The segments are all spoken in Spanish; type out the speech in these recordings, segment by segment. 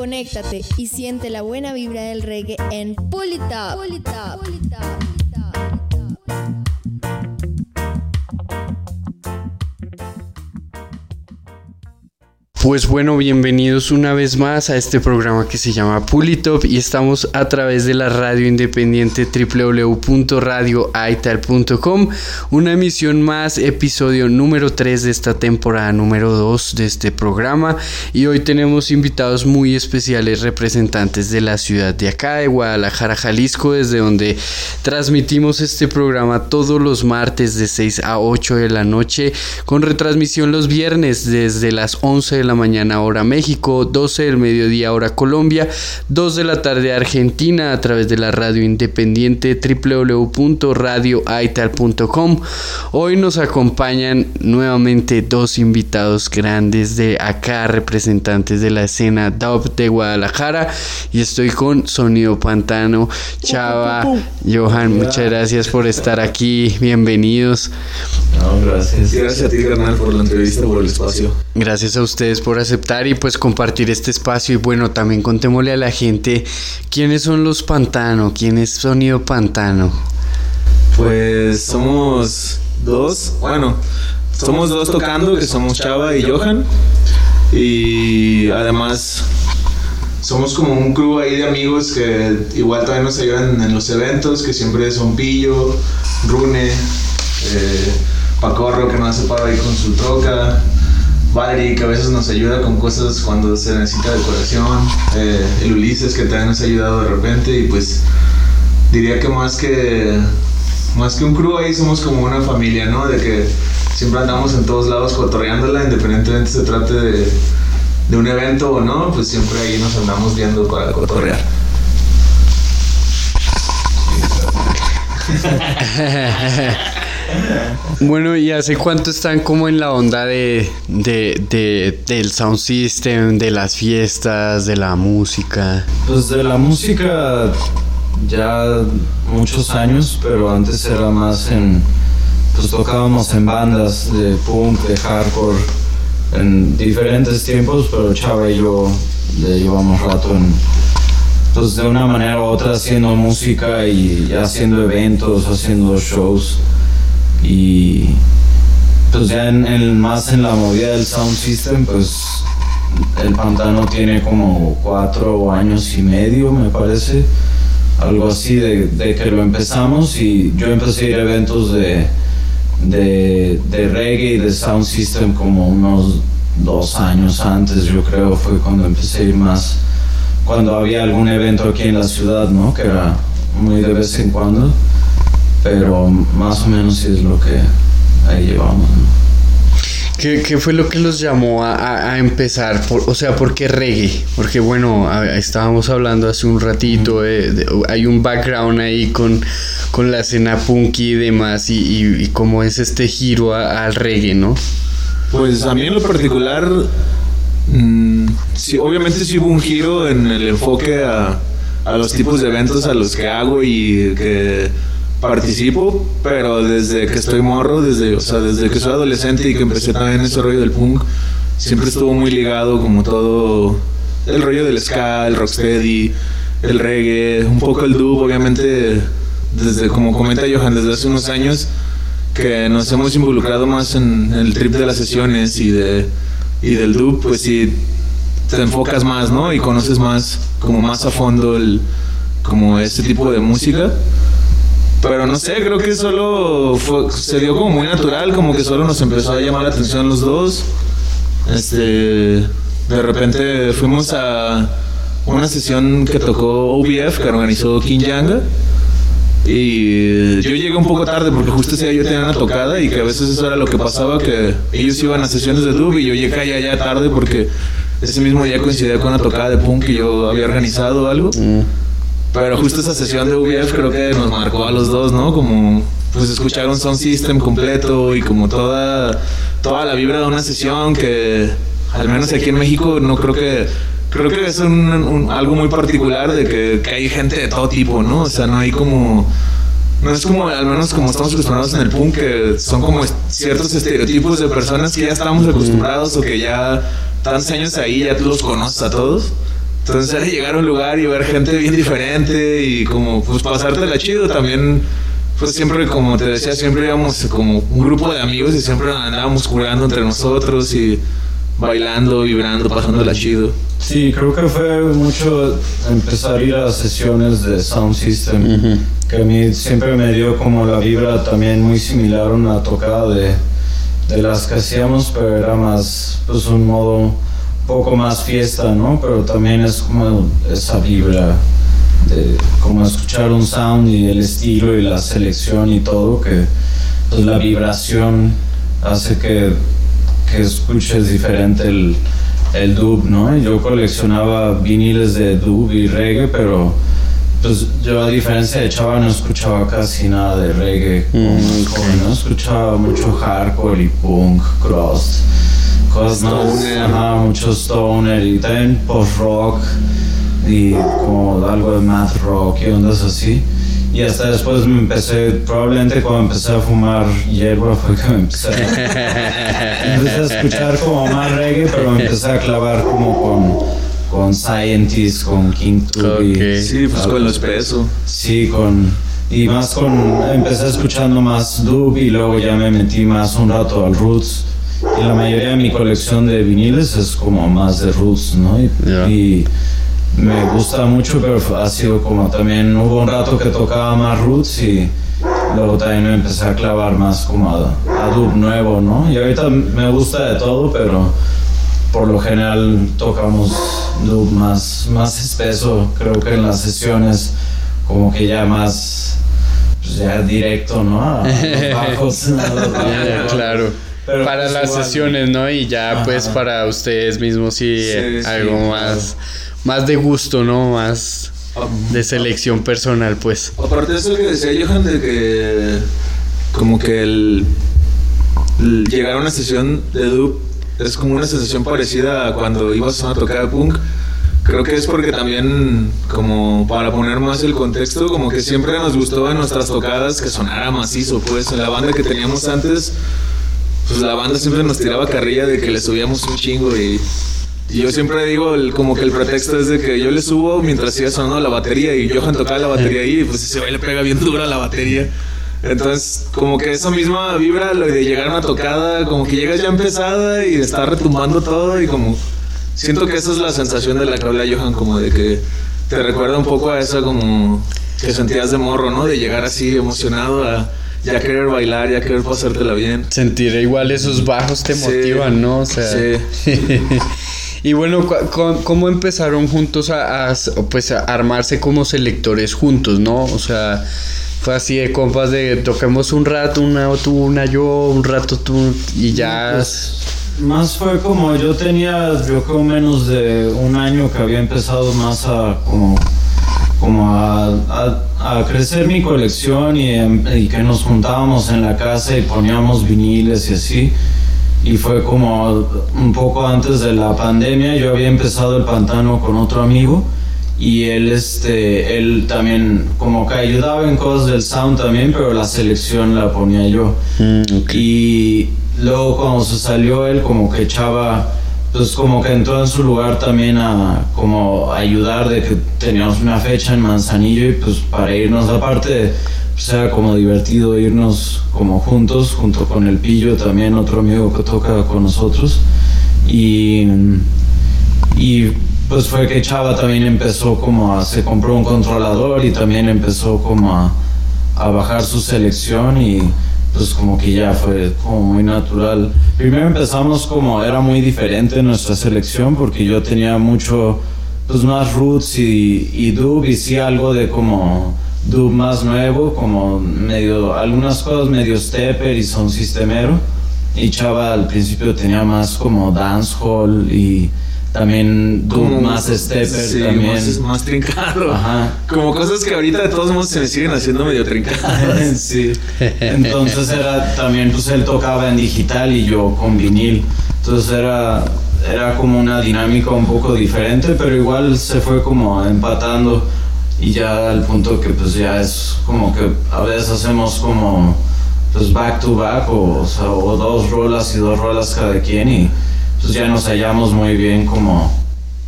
Conéctate y siente la buena vibra del reggae en Pull Pues bueno, bienvenidos una vez más a este programa que se llama Pulitop y estamos a través de la radio independiente www.radioaital.com, una emisión más, episodio número 3 de esta temporada número 2 de este programa. Y hoy tenemos invitados muy especiales representantes de la ciudad de acá, de Guadalajara, Jalisco, desde donde transmitimos este programa todos los martes de 6 a 8 de la noche con retransmisión los viernes desde las 11 de la mañana hora México, 12 del mediodía hora Colombia, 2 de la tarde Argentina a través de la radio independiente www.radioaital.com. Hoy nos acompañan nuevamente dos invitados grandes de acá, representantes de la escena dub de Guadalajara y estoy con Sonido Pantano, Chava, Johan, muchas gracias por estar aquí, bienvenidos. gracias. Gracias a ti, carnal, por la entrevista, por el espacio. Gracias a ustedes por aceptar y pues compartir este espacio. Y bueno, también contémosle a la gente quiénes son los Pantano, quién es Sonido Pantano. Pues somos dos, bueno, somos dos tocando, que somos Chava y Johan. Y además somos como un crew ahí de amigos que igual también nos ayudan en los eventos, que siempre son Pillo, Rune, eh, Pacorro que nos hace paro ahí con su troca, Valerie que a veces nos ayuda con cosas cuando se necesita decoración, eh, el Ulises que también nos ha ayudado de repente y pues diría que más que más que un crew ahí somos como una familia, ¿no? De que siempre andamos en todos lados cotorreándola, independientemente se trate de, de un evento o no, pues siempre ahí nos andamos viendo para cotorrear. Bueno, ¿y hace cuánto están como en la onda de, del sound system, de las fiestas, de la música? Pues de la música ya muchos años, pero antes era más en... Pues tocábamos en bandas de punk, de hardcore, en diferentes tiempos, pero Chava y yo le llevamos rato en... Pues de una manera u otra haciendo música y haciendo eventos, haciendo shows. Y pues ya en, más en la movida del sound system, pues el pantano tiene como cuatro años y medio, me parece. Algo así de, que lo empezamos y yo empecé a ir a eventos de, de, de reggae y de sound system como unos dos años antes, yo creo, fue cuando empecé a ir más, cuando había algún evento aquí en la ciudad, ¿no? Que era muy de vez en cuando pero más o menos sí es lo que ahí llevamos. ¿Qué, ¿Qué, fue lo que los llamó a, a empezar? o sea, ¿por qué reggae? Porque bueno, estábamos hablando hace un ratito, hay un background ahí con, con la escena punky y demás, y, y, cómo es este giro al reggae, ¿no? Pues a mí en lo particular, mm, sí, obviamente sí hubo un giro en el enfoque a, a los tipos de eventos a los que hago y que participo, pero desde que estoy morro, desde, o sea, desde que soy adolescente y que empecé también ese rollo del punk, siempre estuvo muy ligado como todo el rollo del ska, el rocksteady, el reggae, un poco el dub, obviamente desde como comenta Johan desde hace unos años que nos hemos involucrado más en, el trip de las sesiones y de y del dub, pues sí te enfocas más, ¿no? Y conoces más como más a fondo el como este tipo de música. Pero no sé, creo que solo se dio como muy natural, como que solo nos empezó a llamar la atención los dos. Este, de repente fuimos a una sesión que tocó OBF, que organizó King Yanga. Y yo llegué un poco tarde porque justo ese día yo tenía una tocada y que a veces eso era lo que pasaba, que ellos iban a sesiones de dub y yo llegué allá ya tarde porque ese mismo día coincidía con una tocada de punk que yo había organizado algo. Mm. Pero justo esa sesión de UBF creo que nos marcó a los dos, ¿no? Como pues escuchar un sound system completo y como toda, toda la vibra de una sesión que al menos aquí en México no creo que creo que es un, algo muy particular de que, hay gente de todo tipo, ¿no? O sea, no hay como no es como al menos como estamos acostumbrados en el punk que son como ciertos estereotipos de personas que ya estamos acostumbrados o que ya tantos años ahí ya tú los conoces a todos. Entonces era llegar a un lugar y ver gente bien diferente y como pues pasártela chido también pues siempre, como te decía, siempre íbamos como un grupo de amigos y siempre andábamos jugando entre nosotros y bailando, vibrando, pasándola chido. Sí, creo que fue mucho empezar a ir a sesiones de Sound System, que a mí siempre me dio como la vibra también muy similar a una tocada de, de las que hacíamos, pero era más, pues un modo poco más fiesta, ¿no? Pero también es como esa vibra de como escuchar un sound y el estilo y la selección y todo, que pues, la vibración hace que, que escuches diferente el, el dub, ¿no? Yo coleccionaba viniles de dub y reggae, pero pues yo a diferencia de Chava no escuchaba casi nada de reggae, mm, no escuchaba mucho hardcore y punk, cross, cosas más, mucho stoner y también post rock y como algo de math rock y ondas así. Y hasta después me empecé, probablemente cuando empecé a fumar hierba fue que me empecé a, empecé a escuchar como más reggae, pero me empecé a clavar como con con Scientist, con King Tubby. Sí, pues con los pesos. Sí, con y más con empecé escuchando más dub y luego ya me metí más un rato al roots y la mayoría de mi colección de viniles es como más de roots, ¿no? y me gusta mucho, pero ha sido como también hubo un rato que tocaba más roots y luego también me empecé a clavar más como a, dub nuevo, ¿no? Y ahorita me gusta de todo, pero por lo general tocamos dub más, más espeso, creo que en las sesiones como que ya más pues ya directo, ¿no? A los bajos. claro. Para las sesiones, ¿no? Y ya pues para ustedes mismos sí, algo más más de gusto, ¿no? Más de selección personal, pues. Aparte de eso que decía Johan, de que como que el, llegar a una sesión de dub es como una sensación parecida a cuando ibas a una tocada de punk. Creo que es porque también, como para poner más el contexto, como que siempre nos gustó en nuestras tocadas que sonara macizo, pues en la banda que teníamos antes, pues la banda siempre nos tiraba carrilla de que le subíamos un chingo y yo siempre digo, como que el pretexto es de que yo le subo mientras sigue sonando la batería y Johan tocaba la batería ahí y pues le pega bien dura la batería. Entonces, como que esa misma vibra, lo de llegar a una tocada, como que llegas ya empezada y está retumbando todo y como... Siento que esa es la sensación de la que habla Johan, como de que te recuerda un poco a esa como que sentías de morro, ¿no? De llegar así emocionado a ya querer bailar, ya querer pasártela bien. Sentir igual esos bajos te motivan, ¿no? O sea, sí. Y bueno, ¿cómo empezaron juntos a, pues a armarse como selectores juntos, no? O sea, fue así de compas de toquemos un rato, una tú, una yo, un rato tú y ya. Pues, más fue como yo tenía, yo creo menos de un año que había empezado más a como como a, a, crecer mi colección y, y, que nos juntábamos en la casa y poníamos viniles y así. Y fue como un poco antes de la pandemia yo había empezado el pantano con otro amigo y él este él también como que ayudaba en cosas del sound también pero la selección la ponía yo. Mm, y luego cuando se salió él como que echaba pues como que entró en su lugar también a como ayudar de que teníamos una fecha en Manzanillo y pues para irnos aparte sea como divertido irnos como juntos, junto con el Pillo también, otro amigo que toca con nosotros. Y, y pues fue que Chava también empezó como a, se compró un controlador y también empezó como a, a bajar su selección y pues como que ya fue como muy natural. Primero empezamos como era muy diferente nuestra selección porque yo tenía mucho pues más roots y, y dub y sí algo de como dub más nuevo, como medio, algunas cosas medio stepper y son sistemero. Y Chava al principio tenía más como dancehall y también más stepper sí, también. Más, más trincado. Ajá. Como cosas que ahorita de todos modos se me siguen haciendo medio trincadas. sí. Entonces era también, pues él tocaba en digital y yo con vinil. Entonces era, era como una dinámica un poco diferente, pero igual se fue como empatando y ya al punto que pues ya es como que a veces hacemos como pues back to back o, o, sea, o dos rolas y dos rolas cada quien y pues ya nos hallamos muy bien como...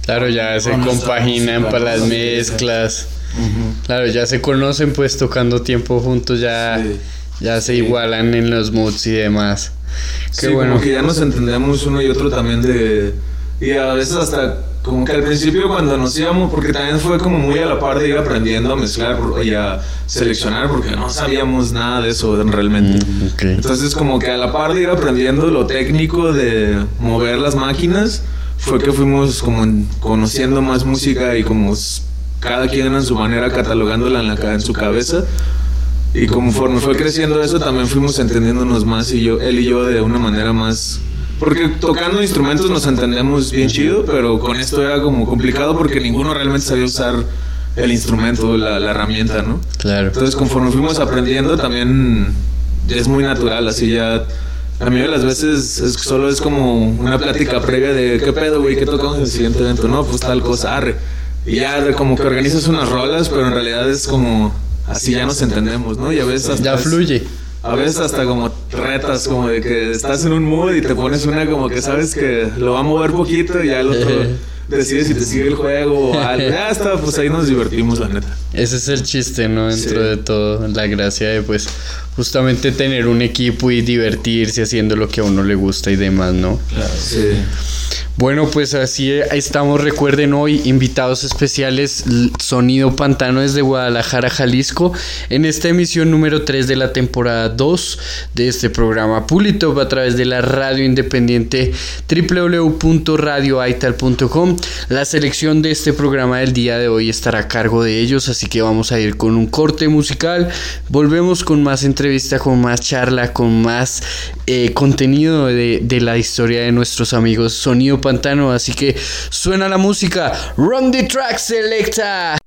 Claro, ya se compaginan música, para las mezclas. Claro, ya se conocen pues tocando tiempo juntos, ya, Sí. ya se Sí. igualan en los moods y demás. Qué sí, bueno. como que ya nos entendemos uno y otro también de... Y a veces hasta como que al principio cuando nos íbamos, porque también fue como muy a la par de ir aprendiendo a mezclar y a seleccionar, porque no sabíamos nada de eso realmente. Mm. Entonces como que a la par de ir aprendiendo lo técnico de mover las máquinas, fue que fuimos como en- conociendo más música y como cada quien en su manera catalogándola en, la, en su cabeza. Y conforme fue creciendo eso, también fuimos entendiéndonos más y yo, él y yo de una manera más... Porque tocando instrumentos nos entendemos bien chido, pero con esto era como complicado porque ninguno realmente sabía usar el instrumento, la, la herramienta, ¿no? Claro. Entonces, conforme fuimos aprendiendo, también es muy natural, así ya. A mí de las veces es- solo es como una plática previa de qué pedo, güey, qué tocamos en el siguiente evento, no, pues tal cosa, arre. Y ya como que organizas unas rolas, pero en realidad es como así ya nos entendemos, ¿no? Y a veces hasta Ya fluye. A veces hasta como retas, como de que estás en un mood y te pones una como que sabes que lo va a mover poquito y ya el otro decide si te sigue el juego o algo. Ya está, pues ahí nos divertimos, la neta. Ese es el chiste, ¿no? Dentro Sí. de todo, la gracia de pues justamente tener un equipo y divertirse haciendo lo que a uno le gusta y demás, ¿no? Claro. Sí. Bueno, pues así estamos. Recuerden hoy invitados especiales Sonido Pantano desde Guadalajara, Jalisco, en esta emisión número 3 de la temporada 2 de este programa Pulitop a través de la radio independiente www.radioaital.com. La selección de este programa del día de hoy estará a cargo de ellos, así que vamos a ir con un corte musical. Volvemos con más entrevista, con más charla, con más eh, contenido de, de la historia de nuestros amigos Sonido Pantano. Así que suena la música. Run the track selecta.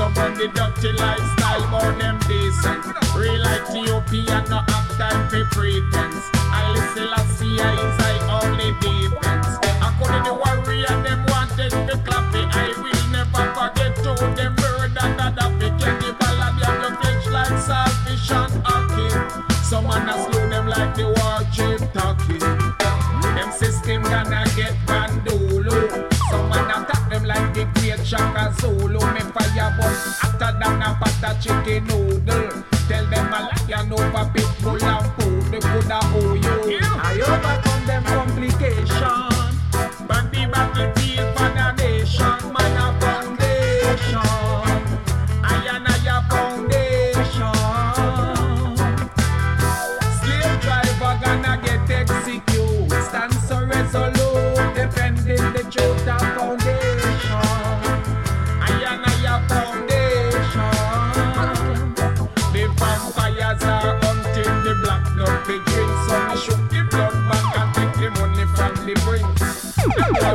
Of the dirty lifestyle, but them decent. Real Ethiopia no have time for pretense. I listen, I see, I is I only defense. According to warrior, them wanted to clap it. I will never forget to them murder that the picket. The ballad the flesh like and hacking. Some man a slow them like the war chief talking. Them system gonna get bandolo. Some man attack them like the great Shaka Zulu. Me boy hotter than a butter chicken noodle.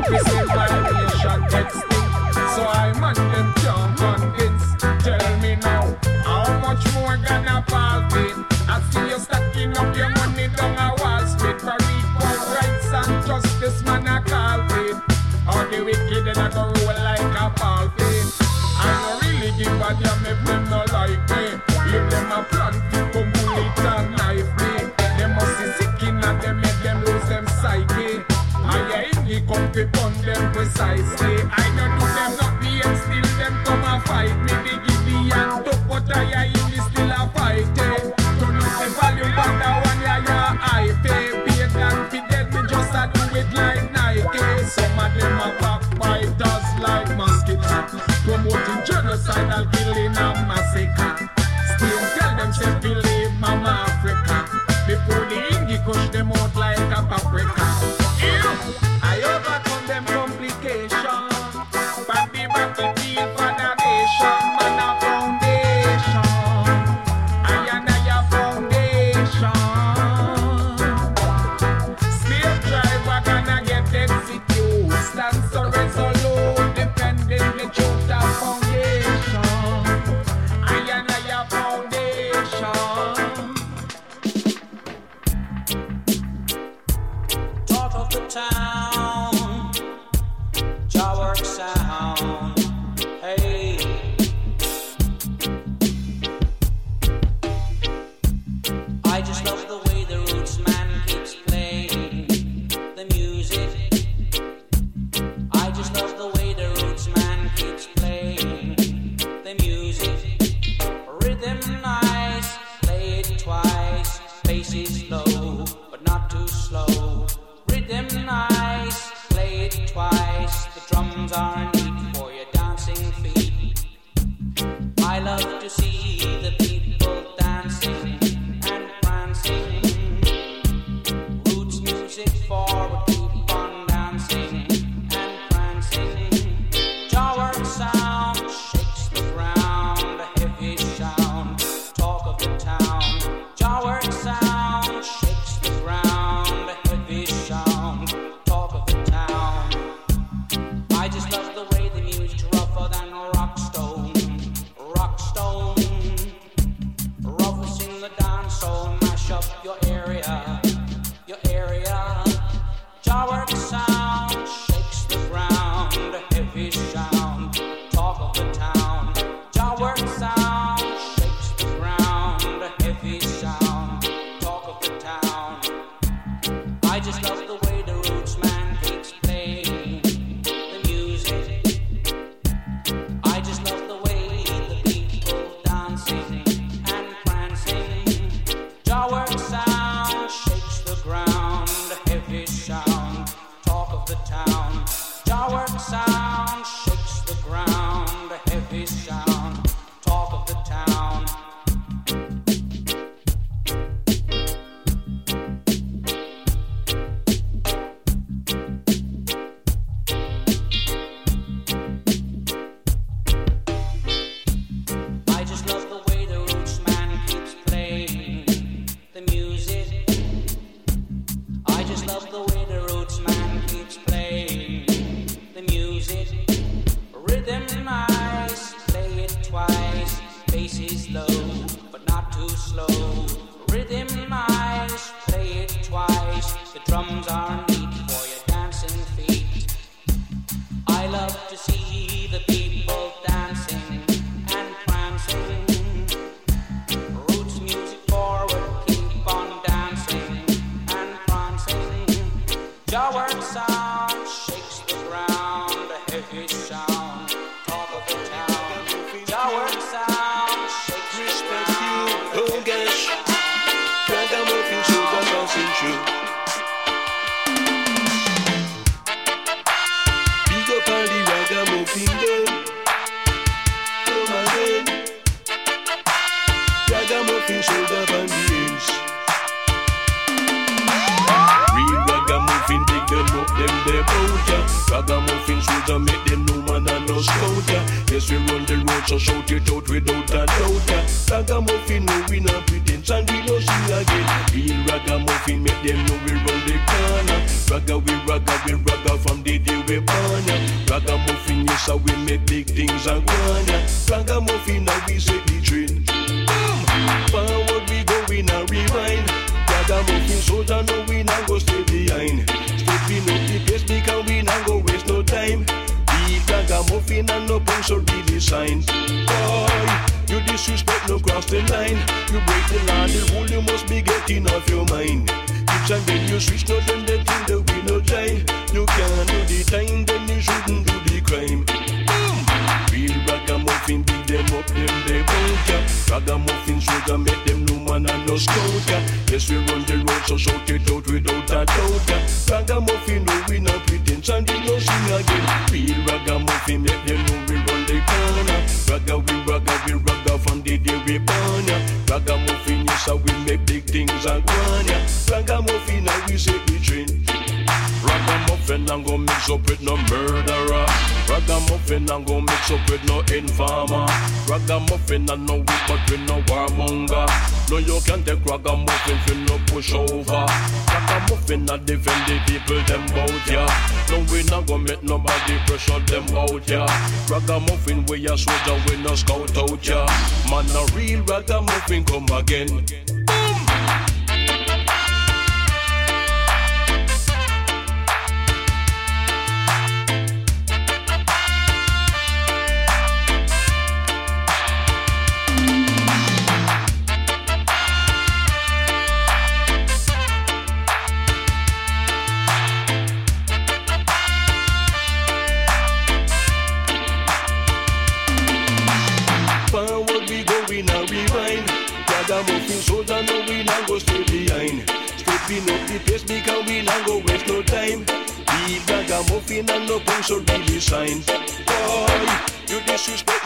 The precisely. I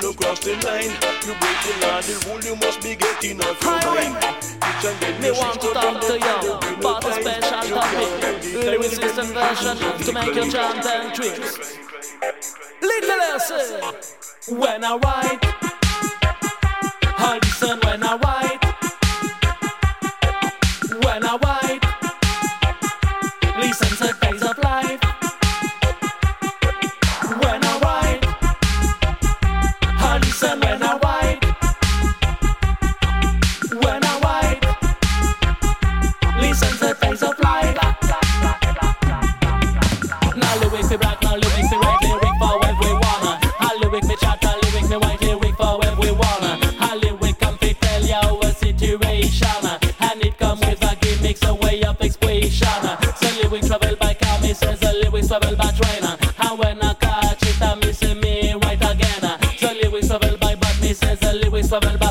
no cross the line. You break the law, the rule you must be getting off your mind. Me want to talk to you about a special topic. Louis this version to make your jam and tricks. Little lesson. When I write, I listen when I write. lyrics of El And when I ah, catch it, I me me right again. The lyrics of El Bad, me says the me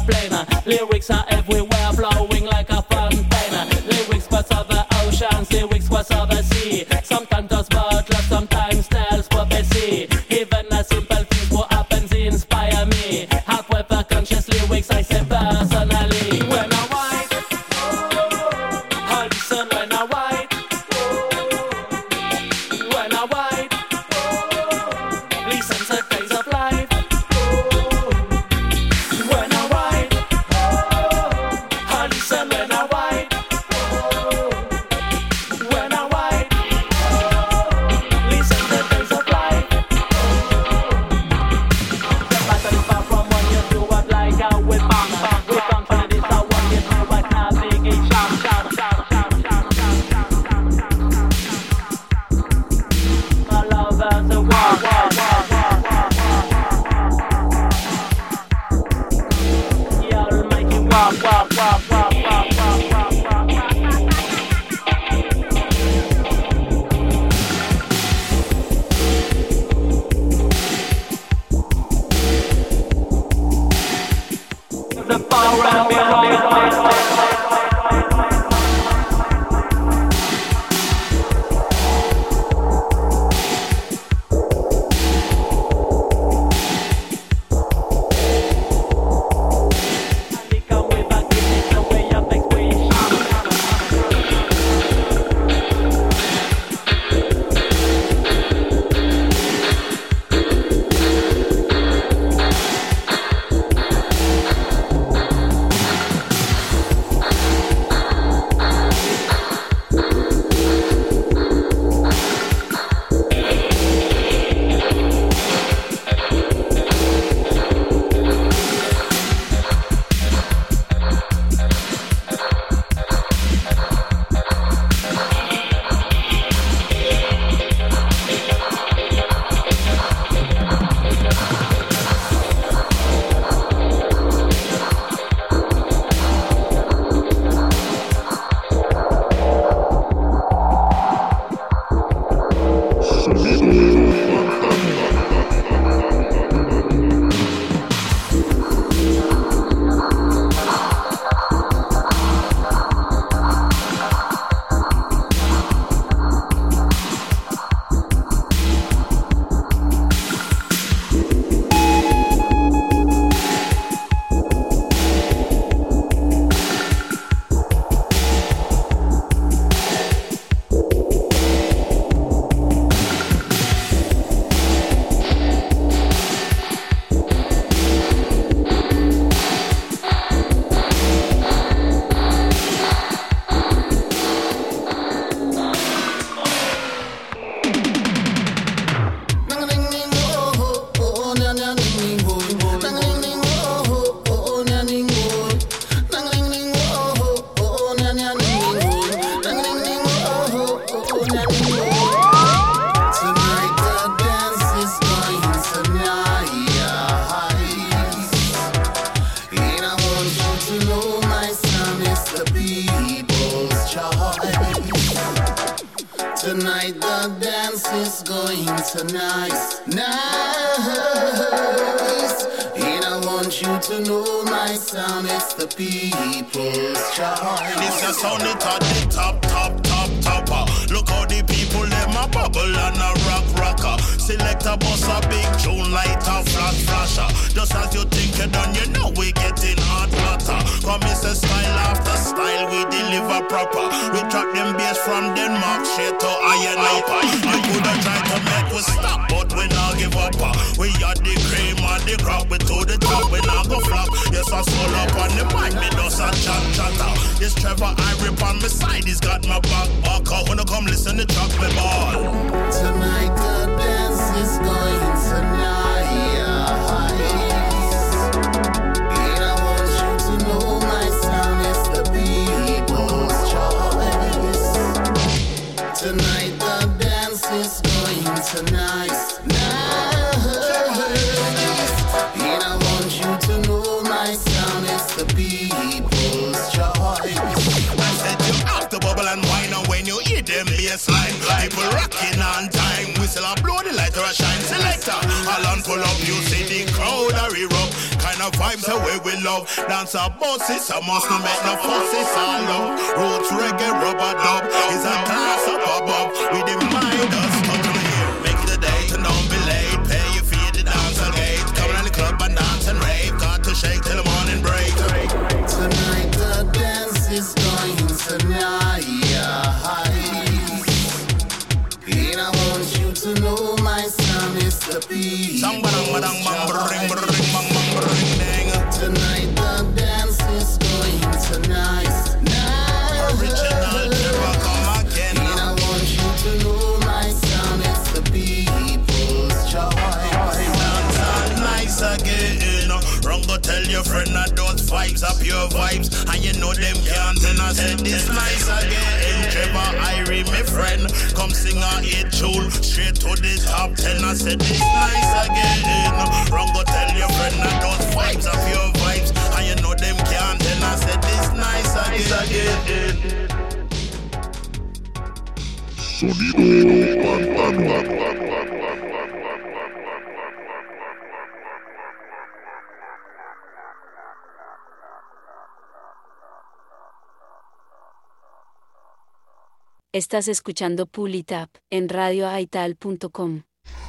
Estás escuchando Pulitap en radioaital.com.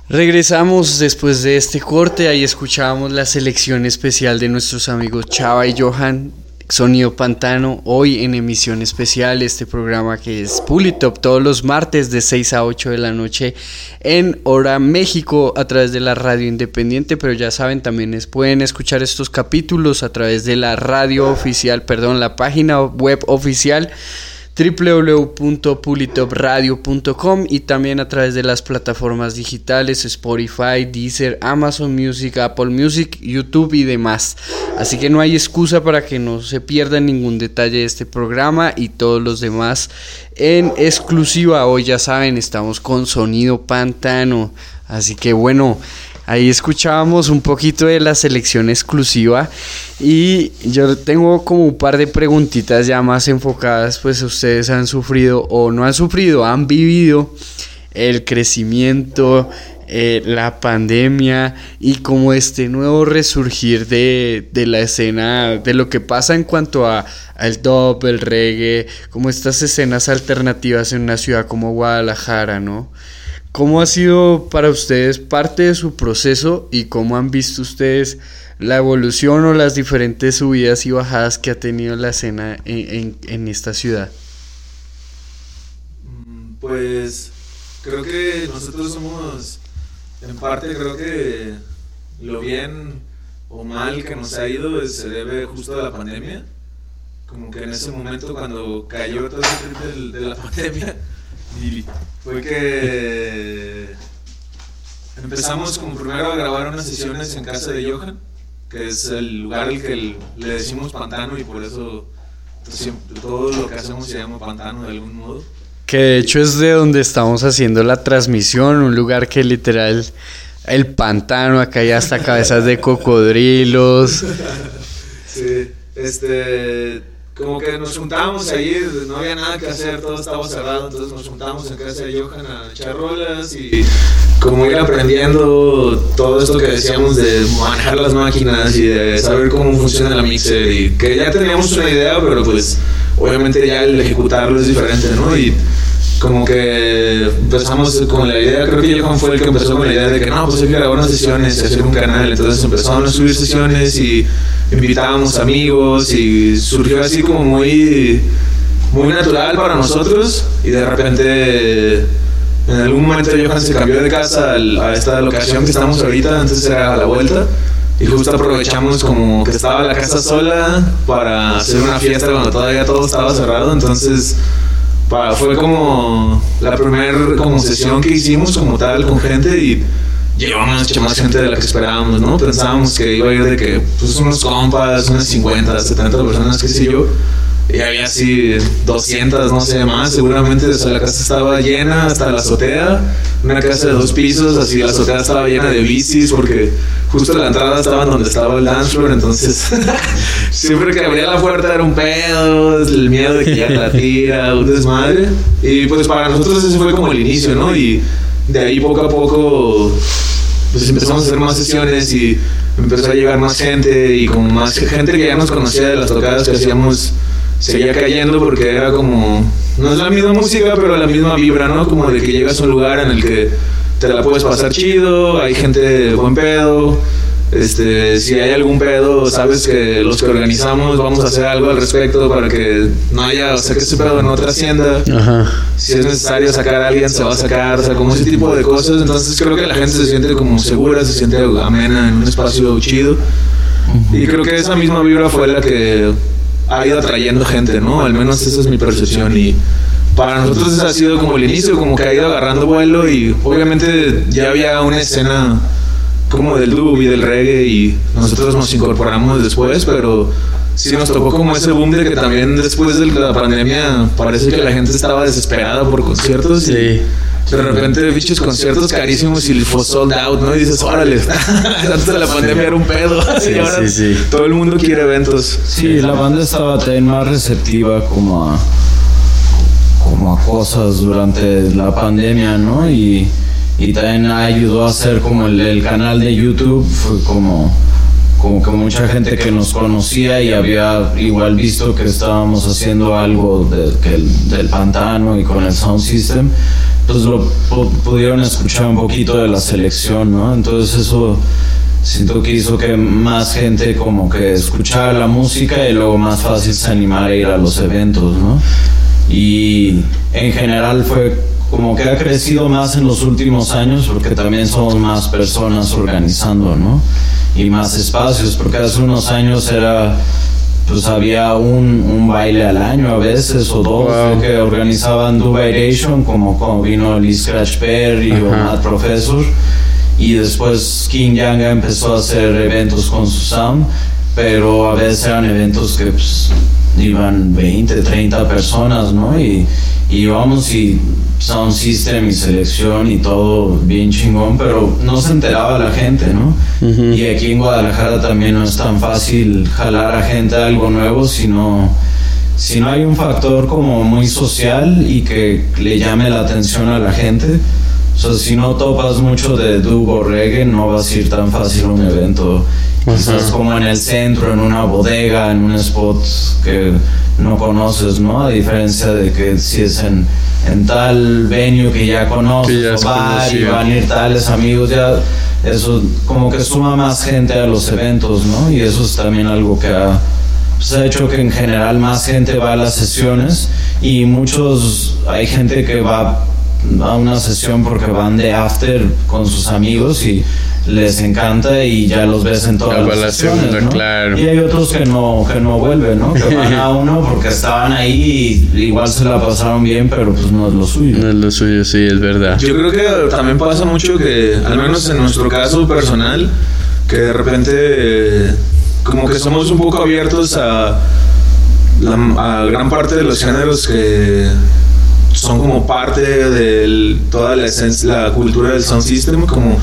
Regresamos después de este corte, ahí escuchábamos la selección especial de nuestros amigos Chava y Johan, Sonido Pantano, hoy en emisión especial, este programa que es Pulitop todos los martes de 6 a 8 de la noche en Hora México a través de la radio independiente, pero ya saben, también pueden escuchar estos capítulos a través de la radio oficial, perdón, la página web oficial www.pulitopradio.com y también a través de las plataformas digitales Spotify, Deezer, Amazon Music, Apple Music, YouTube y demás. Así que no hay excusa para que no se pierdan ningún detalle de este programa y todos los demás en exclusiva. Hoy ya saben, estamos con Sonido Pantano. Así que bueno, Ahí escuchábamos un poquito de la selección exclusiva y yo tengo como un par de preguntitas ya más enfocadas, pues ustedes han sufrido o no han sufrido, han vivido el crecimiento, eh, la pandemia y como este nuevo resurgir de, de, la escena, de lo que pasa en cuanto a al dub, el reggae, como estas escenas alternativas en una ciudad como Guadalajara, ¿no? ¿Cómo ha sido para ustedes parte de su proceso y cómo han visto ustedes la evolución o las diferentes subidas y bajadas que ha tenido la escena en, en, en esta ciudad? Pues creo que nosotros somos, en parte creo que lo bien o mal que nos ha ido se debe justo a la pandemia. Como que en ese momento cuando cayó todo el trip de la pandemia, fue que empezamos como primero a grabar unas sesiones en casa de Johan, que es el lugar al que le decimos pantano y por eso todo lo que hacemos se llama pantano de algún modo. Que de hecho es de donde estamos haciendo la transmisión, un lugar que literal el pantano, acá hay hasta cabezas de cocodrilos. Sí, este como que nos juntábamos ahí, no había nada que hacer, todo estaba cerrado, entonces nos juntamos en casa de Johan a echar rolas y como ir aprendiendo todo esto que decíamos de manejar las máquinas y de saber cómo funciona la mixer y que ya teníamos una idea, pero pues obviamente ya el ejecutarlo es diferente, ¿no? Y como que empezamos con la idea, creo que Johan fue el que empezó con la idea de que no, pues hay que grabar unas sesiones y hacer un canal, entonces empezamos a subir sesiones y invitábamos amigos y surgió así como muy, muy natural para nosotros y de repente en algún momento Johan se cambió de casa a esta locación que estamos ahorita, antes era a la vuelta. Y justo aprovechamos como que estaba la casa sola para hacer una fiesta cuando todavía todo estaba cerrado. Entonces pa- fue como la primera como sesión que hicimos como tal con gente y llevamos mucha más gente de la que esperábamos, ¿no? Pensábamos que iba a ir de que pues unos compas, unas 50, 70 personas, qué sé yo. Y había así 200, no sé más, seguramente o sea, la casa estaba llena hasta la azotea, una casa de dos pisos, así la azotea estaba llena de bicis porque justo la entrada estaba donde estaba el dance floor, entonces siempre que abría la puerta era un pedo, el miedo de que ya la tira, un desmadre. Y pues para nosotros ese fue como el inicio, ¿no? Y de ahí poco a poco pues empezamos a hacer más sesiones y empezó a llegar más gente y como más gente que ya nos conocía de las tocadas que hacíamos seguía cayendo porque era como no es la misma música pero la misma vibra no como de que llegas a un lugar en el que te la puedes pasar chido hay gente de buen pedo este si hay algún pedo sabes que los que organizamos vamos a hacer algo al respecto para que no haya o sea que ese pedo no trascienda Ajá. si es necesario sacar a alguien, se va a sacar, o sea, como ese tipo de cosas. Entonces creo que la gente se siente como segura, se siente amena en un espacio chido. Y creo que esa misma vibra fue la que ha ido atrayendo gente, ¿no? Al menos esa es mi percepción. Y para nosotros ese ha sido como el inicio, como que ha ido agarrando vuelo y obviamente ya había una escena como del dub y del reggae y nosotros nos incorporamos después, pero sí nos tocó como ese boom de que también después de la pandemia parece que la gente estaba desesperada por conciertos y Sí. de repente bichos conciertos carísimos y fue sold out, ¿no? Y dices, órale, antes de la pandemia era un pedo Sí, y ahora sí, sí. todo el mundo quiere eventos. Sí, la banda estaba también más receptiva como a, como a cosas durante la pandemia, ¿no? Y, y también ayudó a hacer como el, el canal de YouTube, fue como, como que mucha gente que nos conocía y había igual visto que estábamos haciendo algo de- que el- del pantano y con el sound system, pues lo pu- pudieron escuchar un poquito de la selección, ¿no? Entonces eso siento que hizo que más gente como que escuchara la música y luego más fácil se animara a ir a los eventos, ¿no? Y en general fue como que ha crecido más en los últimos años porque también somos más personas organizando, ¿no? Y más espacios, porque hace unos años era, pues había un, un baile al año a veces o dos Wow. que organizaban Dubairation, como, como vino Lee Scratch Perry o Ajá. Matt Professor. Y después King Yanga empezó a hacer eventos con su sound, pero a veces eran eventos que pues, iban 20, 30 personas, ¿no? Y, y íbamos y sound system y selección y todo bien chingón, pero no se enteraba la gente, ¿no? Y aquí en Guadalajara también no es tan fácil jalar a gente a algo nuevo, sino si no hay un factor como muy social y que le llame la atención a la gente, o sea, si no topas mucho de dub o reggae, no vas a ir tan fácil a un evento. Quizás como en el centro, en una bodega, en un spot que no conoces, ¿no? A diferencia de que si es en, en tal venue que ya conoces, Que ya o bar y van a ir tales amigos, ya eso como que suma más gente a los eventos, ¿no? Y eso es también algo que ha pues ha hecho que en general más gente va a las sesiones y muchos, hay gente que va a una sesión porque van de after con sus amigos y les encanta y ya los ves en todas las la sesiones, segunda, ¿no? claro. Y hay otros que no, que no vuelven, ¿no? Que van a uno porque estaban ahí y igual se la pasaron bien, pero pues no es lo suyo. No es lo suyo, sí, es verdad. Yo creo que también pasa mucho que, al menos en nuestro caso personal, que de repente eh, como que somos un poco abiertos a, la, a gran parte de los géneros que parte de toda la esencia, la cultura del sound system, como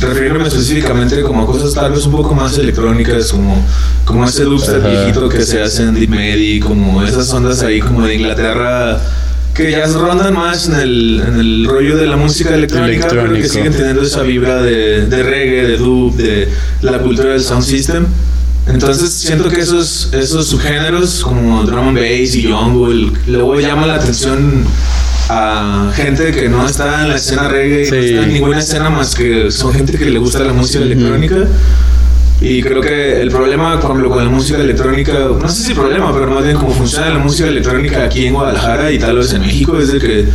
referirme específicamente como a cosas tal vez un poco más electrónicas, como, como ese dubstep viejito que se hace en Deep Medi, como esas ondas ahí como de Inglaterra que ya rondan más en el, en el rollo de la música electrónica, pero que Electrónico. siguen teniendo esa vibra de, de reggae, de dub, de la cultura del sound system. Entonces siento que esos, esos subgéneros como drum and bass y jungle luego llaman la atención a gente que no está en la escena reggae, y no Sí. está en ninguna escena más que son gente que le gusta la música electrónica. Y creo que el problema, por ejemplo, con la música electrónica, no sé si problema, pero más bien cómo funciona la música electrónica aquí en Guadalajara y tal vez en México, es de que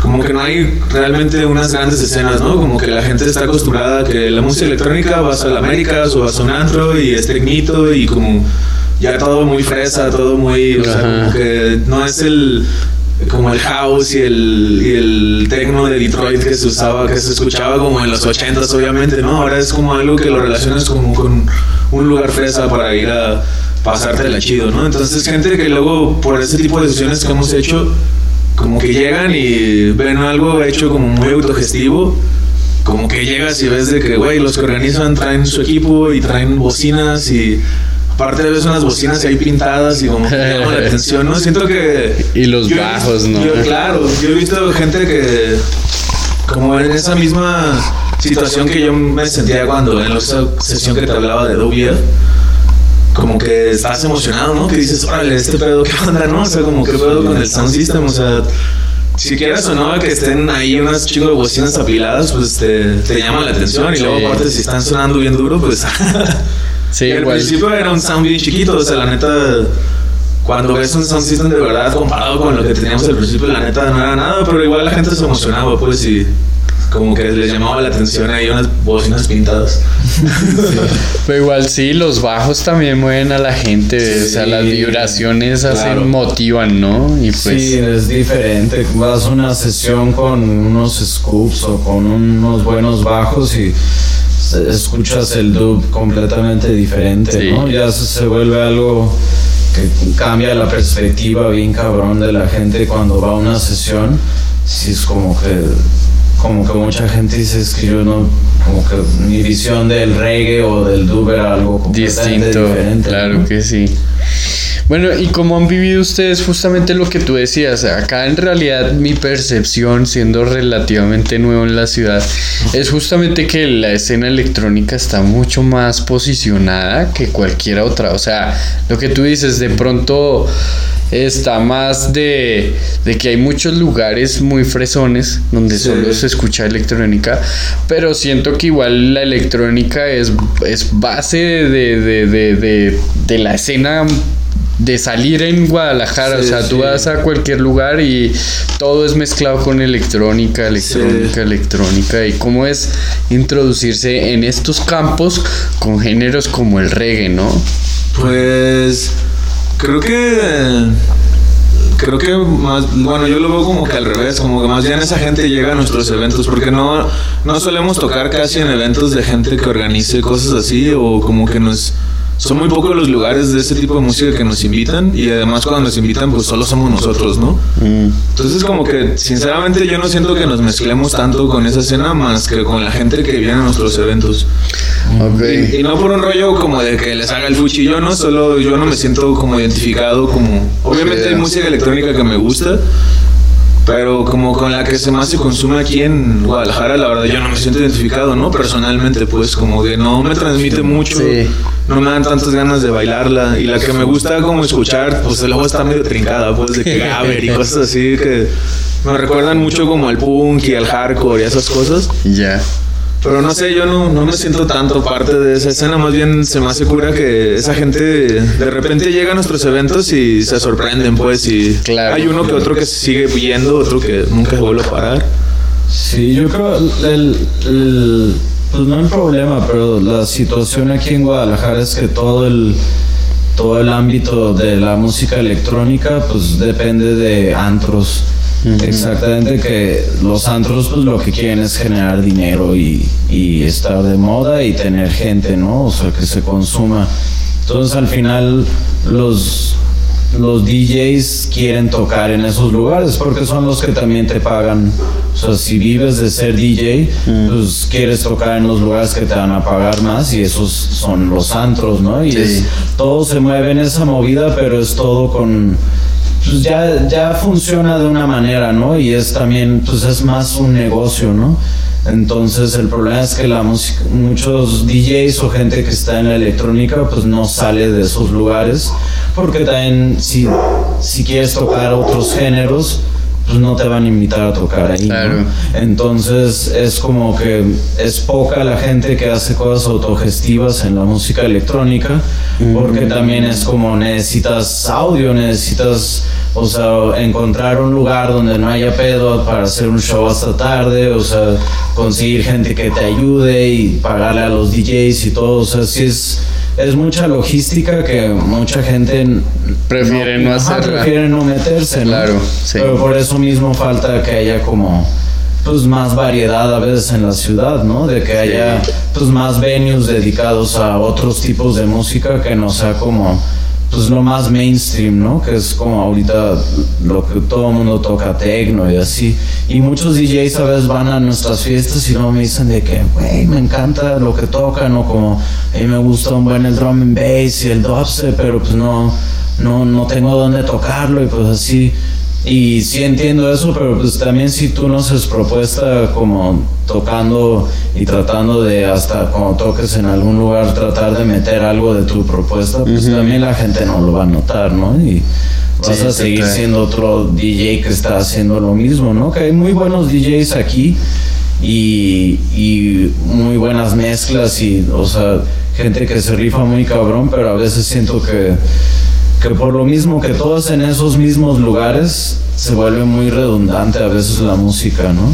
como que no hay realmente unas grandes escenas, ¿no? Como que la gente está acostumbrada a que la música electrónica vas a la Américas o vas a un antro y es tecnito y como ya todo muy fresa, todo muy, o sea, como que no es el como el house y el, y el techno de Detroit que se usaba, que se escuchaba como en los 80s obviamente, ¿no? Ahora es como algo que lo relacionas como con un lugar fresa para ir a pasártela chido, ¿no? Entonces gente que luego por ese tipo de sesiones que hemos hecho, como que llegan y ven algo hecho como muy autogestivo, como que llegas y ves de que, güey, los que organizan traen su equipo y traen bocinas y aparte ves unas bocinas ahí pintadas y como que llama la atención, ¿no? Siento que... Y los yo bajos, ¿no? yo- claro, yo he visto gente que como en esa misma situación que yo me sentía cuando en esa sesión que te hablaba de Dovia, como que estás emocionado, ¿no? Que dices, órale, este pedo, ¿qué onda, no? O sea, como que pedo con el sound system, o sea, si quieras o no que estén ahí unas chingo de bocinas apiladas, pues te, te llama la atención y luego aparte si están sonando bien duro, pues... Sí, al principio era un sound bien chiquito, o sea, la neta, cuando ves un sound system de verdad comparado con lo que teníamos al principio, la neta no era nada, pero igual la gente se emocionaba, pues, y como que les llamaba la atención ahí unas bocinas pintadas. Pero igual sí, los bajos también mueven a la gente, o sea, Sí, las vibraciones hacen, claro. motivan, ¿no? Y pues Sí, es diferente. Vas a una sesión con unos scoops o con unos buenos bajos y escuchas el dub completamente diferente, Sí. ¿no? Ya se, se vuelve algo que cambia la perspectiva bien cabrón de la gente cuando va a una sesión. Sí, es como que como que mucha gente dice es que yo no como que mi visión del reggae o del dub era algo completamente distinto, diferente claro ¿no? que sí. Bueno, ¿y cómo han vivido ustedes justamente lo que tú decías? Acá en realidad mi percepción, siendo relativamente nuevo en la ciudad, es justamente que la escena electrónica está mucho más posicionada que cualquier otra. O sea, lo que tú dices, de pronto está más de, de que hay muchos lugares muy fresones donde Sí. solo se escucha electrónica, pero siento que igual la electrónica es, es base de, de, de, de, de la escena de salir en Guadalajara, Sí, o sea, tú vas a cualquier lugar y todo es mezclado con electrónica, electrónica, Sí. electrónica y cómo es introducirse en estos campos con géneros como el reggae, ¿no? Pues creo que creo que más bueno yo lo veo como que al revés como que más bien esa gente llega a nuestros eventos porque no no solemos tocar casi en eventos de gente que organice cosas así o como que nos son muy pocos los lugares de ese tipo de música que nos invitan y además cuando nos invitan pues solo somos nosotros, ¿no? Entonces como que sinceramente yo no siento que nos mezclemos tanto con esa escena más que con la gente que viene a nuestros eventos. Ok. Y, y no por un rollo como de que les haga el fuchi, yo no, solo yo no me siento como identificado como... Obviamente hay música electrónica que me gusta, pero como con la que se más se consume aquí en Guadalajara, la verdad yo no me siento identificado, ¿no? Personalmente, pues como que no me transmite mucho, Sí. no me dan tantas ganas de bailarla. Y la que me gusta como escuchar, pues luego está medio trincada, pues de que Gaber y cosas así que me recuerdan mucho como al punk y al hardcore y esas cosas. Ya. Pero no sé, yo no, no me siento tanto parte de esa escena, más bien se me hace cura que esa gente de repente llega a nuestros eventos y se sorprenden, pues, y Claro. hay uno que otro que se sigue yendo, otro que nunca vuelve a parar. Sí, yo creo el, el- pues no el problema, pero la situación aquí en Guadalajara es que todo el todo el ámbito de la música electrónica pues depende de antros. Exactamente que los antros pues lo que quieren es generar dinero y, y estar de moda y tener gente, ¿no? O sea, que se consuma. Entonces al final los los DJs quieren tocar en esos lugares porque son los que también te pagan. O sea, si vives de ser DJ, pues quieres tocar en los lugares que te van a pagar más y esos son los antros, ¿no? Y Sí. es- todo se mueve en esa movida, pero es todo con pues ya, ya funciona de una manera, ¿no? Y es también, pues es más un negocio, ¿no? Entonces el problema es que la música, muchos DJs o gente que está en la electrónica, pues no sale de esos lugares, porque también si, si quieres tocar otros géneros, no te van a invitar a tocar ahí. ¿no? Entonces es como que es poca la gente que hace cosas autogestivas en la música electrónica, porque también es como necesitas audio, necesitas, o sea, encontrar un lugar donde no haya pedo para hacer un show hasta tarde, o sea, conseguir gente que te ayude y pagarle a los DJs y todo, o sea, sí es... Es mucha logística que mucha gente Prefiere no hacerla. prefiere no meterse, ¿no? Claro, sí. Pero por eso mismo falta que haya como pues más variedad a veces en la ciudad, ¿no? De que haya pues más venues dedicados a otros tipos de música que no sea como pues lo más mainstream, ¿no? Que es como ahorita lo que todo el mundo toca techno y así. Y muchos DJs a veces van a nuestras fiestas y luego me dicen de que, güey, me encanta lo que tocan o como a mí me gusta un buen el drum and bass y el dubstep, pero pues no no no tengo dónde tocarlo y pues así y sí entiendo eso, pero pues también si tú no haces propuesta como tocando y tratando de hasta cuando toques en algún lugar tratar de meter algo de tu propuesta, pues también la gente no lo va a notar, ¿no? Y vas Sí, a seguir siendo otro DJ que está haciendo lo mismo, ¿no? Que hay muy buenos DJs aquí y, y muy buenas mezclas y, o sea, gente que se rifa muy cabrón, pero a veces siento que que por lo mismo que todos en esos mismos lugares se vuelve muy redundante a veces la música, ¿no?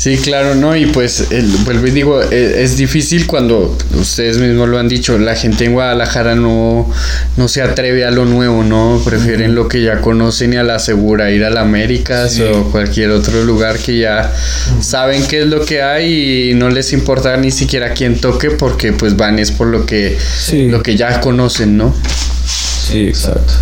Sí, claro, ¿no? Y pues, el- vuelvo y digo, e- es, difícil cuando ustedes mismos lo han dicho, la gente en Guadalajara no, no se atreve a lo nuevo, ¿no? Prefieren lo que ya conocen y a la segura ir a la Américas Sí. o cualquier otro lugar que ya saben qué es lo que hay y no les importa ni siquiera quién toque porque pues van es por lo que, Sí. lo que ya conocen, ¿no? Sí, exacto.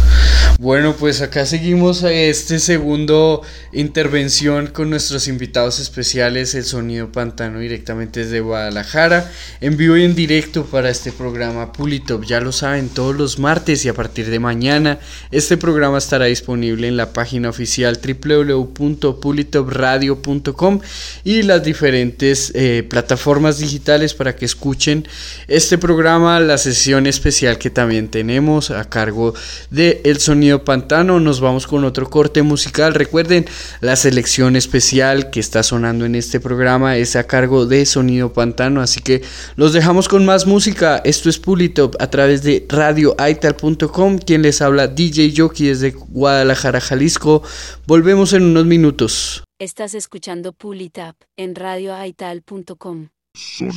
Bueno, pues acá seguimos a este segundo intervención con nuestros invitados especiales, el Sonido Pantano directamente desde Guadalajara, en vivo y en directo para este programa Pulitop. Ya lo saben, todos los martes y a partir de mañana este programa estará disponible en la página oficial www.pulitopradio.com y las diferentes eh, plataformas digitales para que escuchen este programa, la sesión especial que también tenemos a cargo de El Sonido Pantano. Nos vamos con otro corte musical. Recuerden, la selección especial que está sonando en este programa es a cargo de Sonido Pantano, así que los dejamos con más música. Esto es Pulitop a través de radioaital.com. Quien les habla DJ Jockey desde Guadalajara, Jalisco. Volvemos en unos minutos. Estás escuchando Pulitap en radioaital.com. A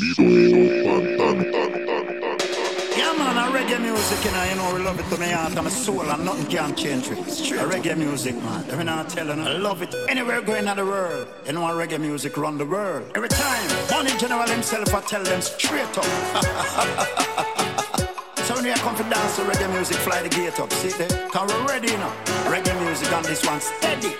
reggae music, you know, you know, we love it to heart and my soul, and nothing can change it. A reggae music, man. Let me not tell you, I love it. Anywhere going in the world, you know, a reggae music run the world. Every time, Money General himself, I tell them straight up. So when you come for dance to reggae music, fly the gate up, see there? Cause we're ready now. Reggae music on this one steady.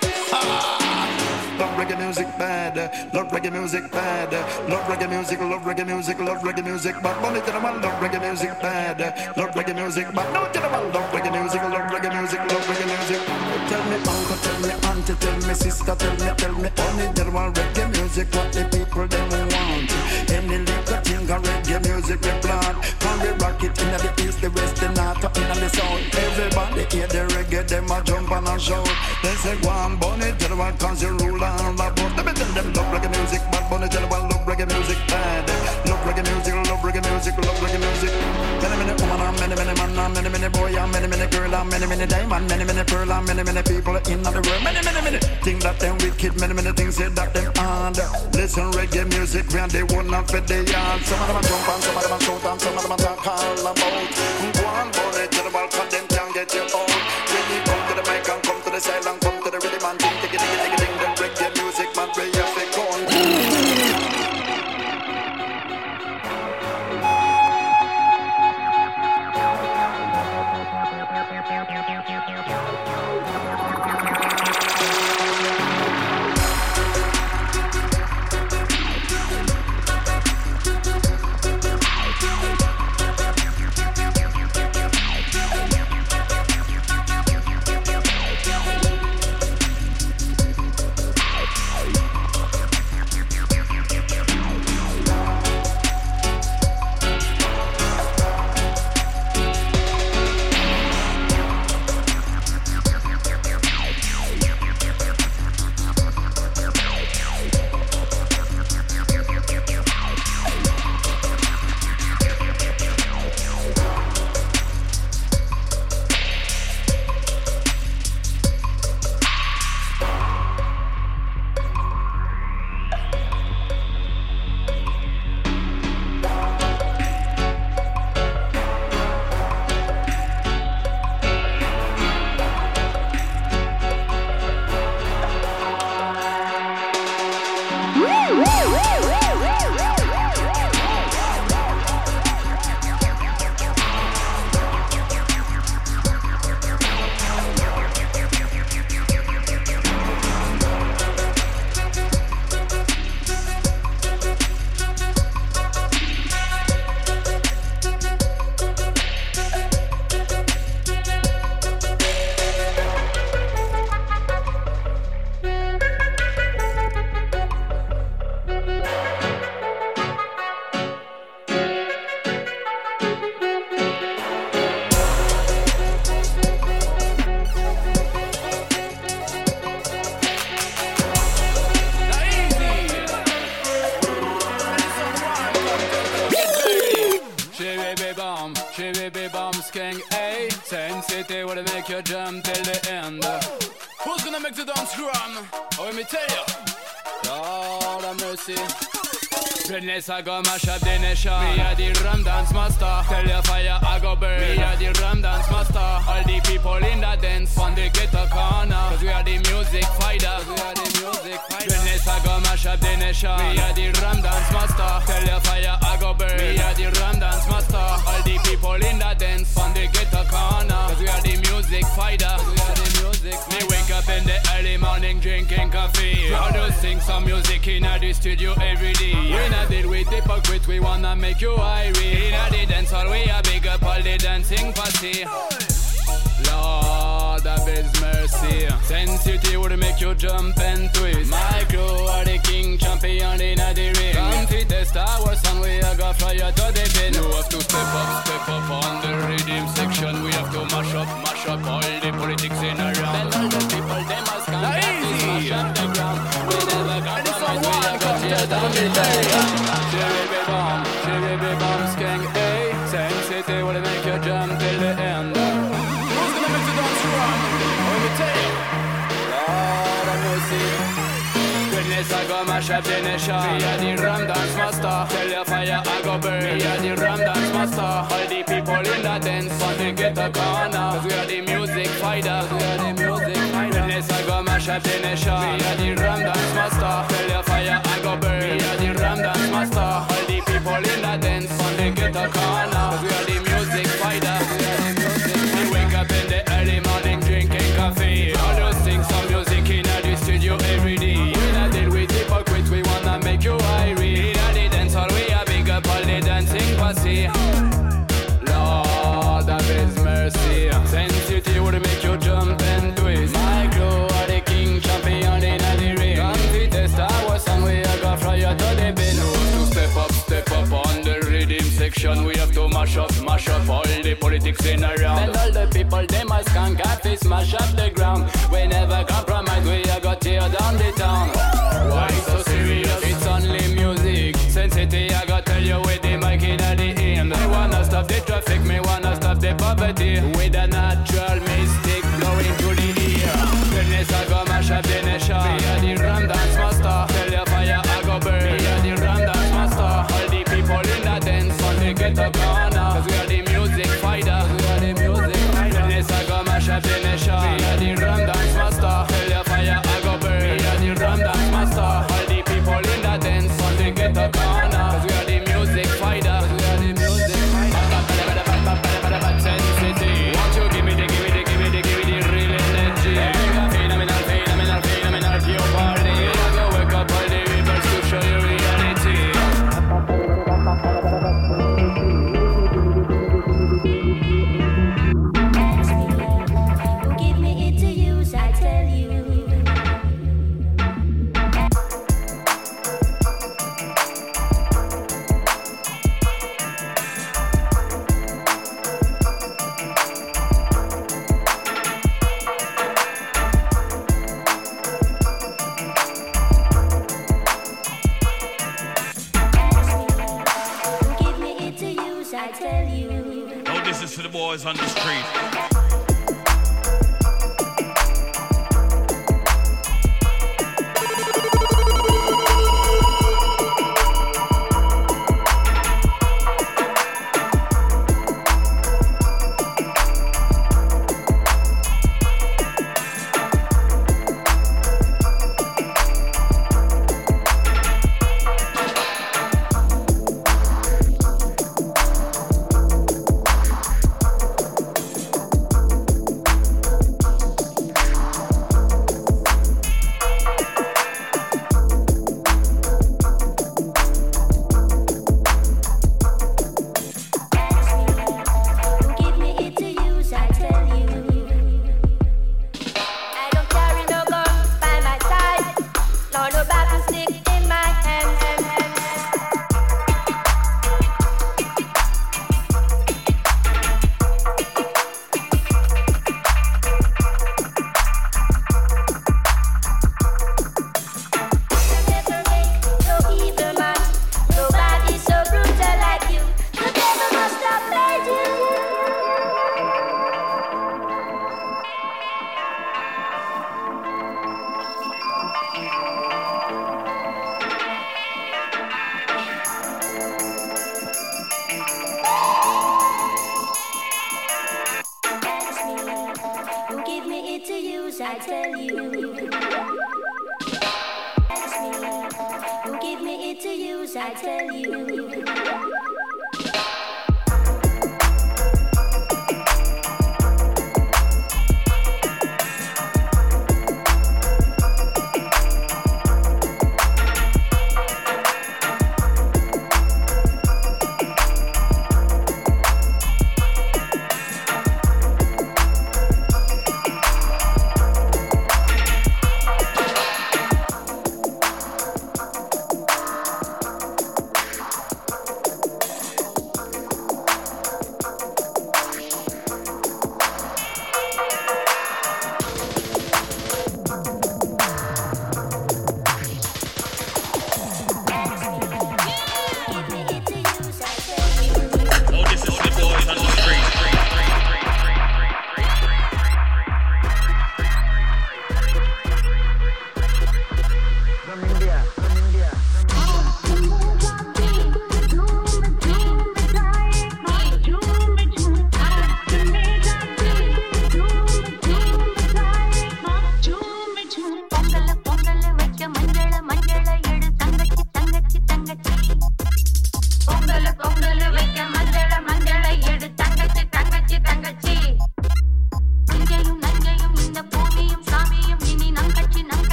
Love reggae music bad, love reggae music bad, love reggae music, love reggae music, love reggae music, but money to the man, love reggae music bad, love reggae music, but no to the man, love reggae music, love reggae music, love reggae music. Tell me uncle, tell me auntie, tell me sister, tell me, tell me honey, tell me reggae music, what the people them want. Any thing of reggae music we plant, can we rock it in the east, the west, the north, or in the south. Everybody hear the reggae, them a jump and a shout. They say go on, bunny, tell one cause you rule and the boat. Let me tell them love reggae music, bad bunny, tell one love reggae music bad. Reggae music, love reggae music, love reggae music. Many, many woman and many, many man and many, many boy and many, many girl and many, many diamond, many, many pearl and many, many people in the world. Many, many, many things that them wicked, many, many things say that them hard. Listen reggae music, when they want not fit the yard. Some of them a jump and some of them a shout and some of them a talk all about. Go on, them all, cause them can't get you out. You come to the mic and come to the side Goodness, I go mash up the nation. Me a the rum dance master. Tell your fire, I go burn. Me a the rum dance master. All the people in the dance on the ghetto corner. Cause we are the music fighters. We are the music fighters. Goodness, I go up the nation. Me a the rum dance master. Tell your fire, I go burn. Me a the rum dance master. All the people in the dance on the ghetto corner. Cause we are the music fighters. We are the music Me wake up in the early morning drinking coffee. I just sing some music in the studio every day. We not deal with hypocrite, we wanna make you irate. In the dance hall, we a big up all the dancing party. Lord of His mercy. Sensitive would make you jump and twist. My crew are the king champion in the ring. Come to the Star Wars and we are gonna fly to the bin. We have to step up, step up on the rhythm section. We have to mash up, mash up all the politics in around. Then all the people they must come back to smash up the ground. We never compromise, we are gonna tear down the. Cherry bomb, cherry bomb, skank, hey. Goodness, I go mash up the a rum dance master. Tell your fire, I go burn. Me a the rum dance master. All the people in the dance on the ghetto corner. Cause we are the music fighters. We are the music fighters. Goodness, I go mash up the nation. Me a the rum dance master. Tell your fire, I go burn. Me a the rum dance master. All the people in the dance on the ghetto corner. Cause we are the We have to mash up, mash up all the politics in around. And all the people, they must can't got to smash up the ground. We never compromise, we are gonna tear down the town. Why so serious? It's only music. Sensity, I gotta tell you with the mic in the end. Me wanna stop the traffic, me wanna stop the poverty. We a natural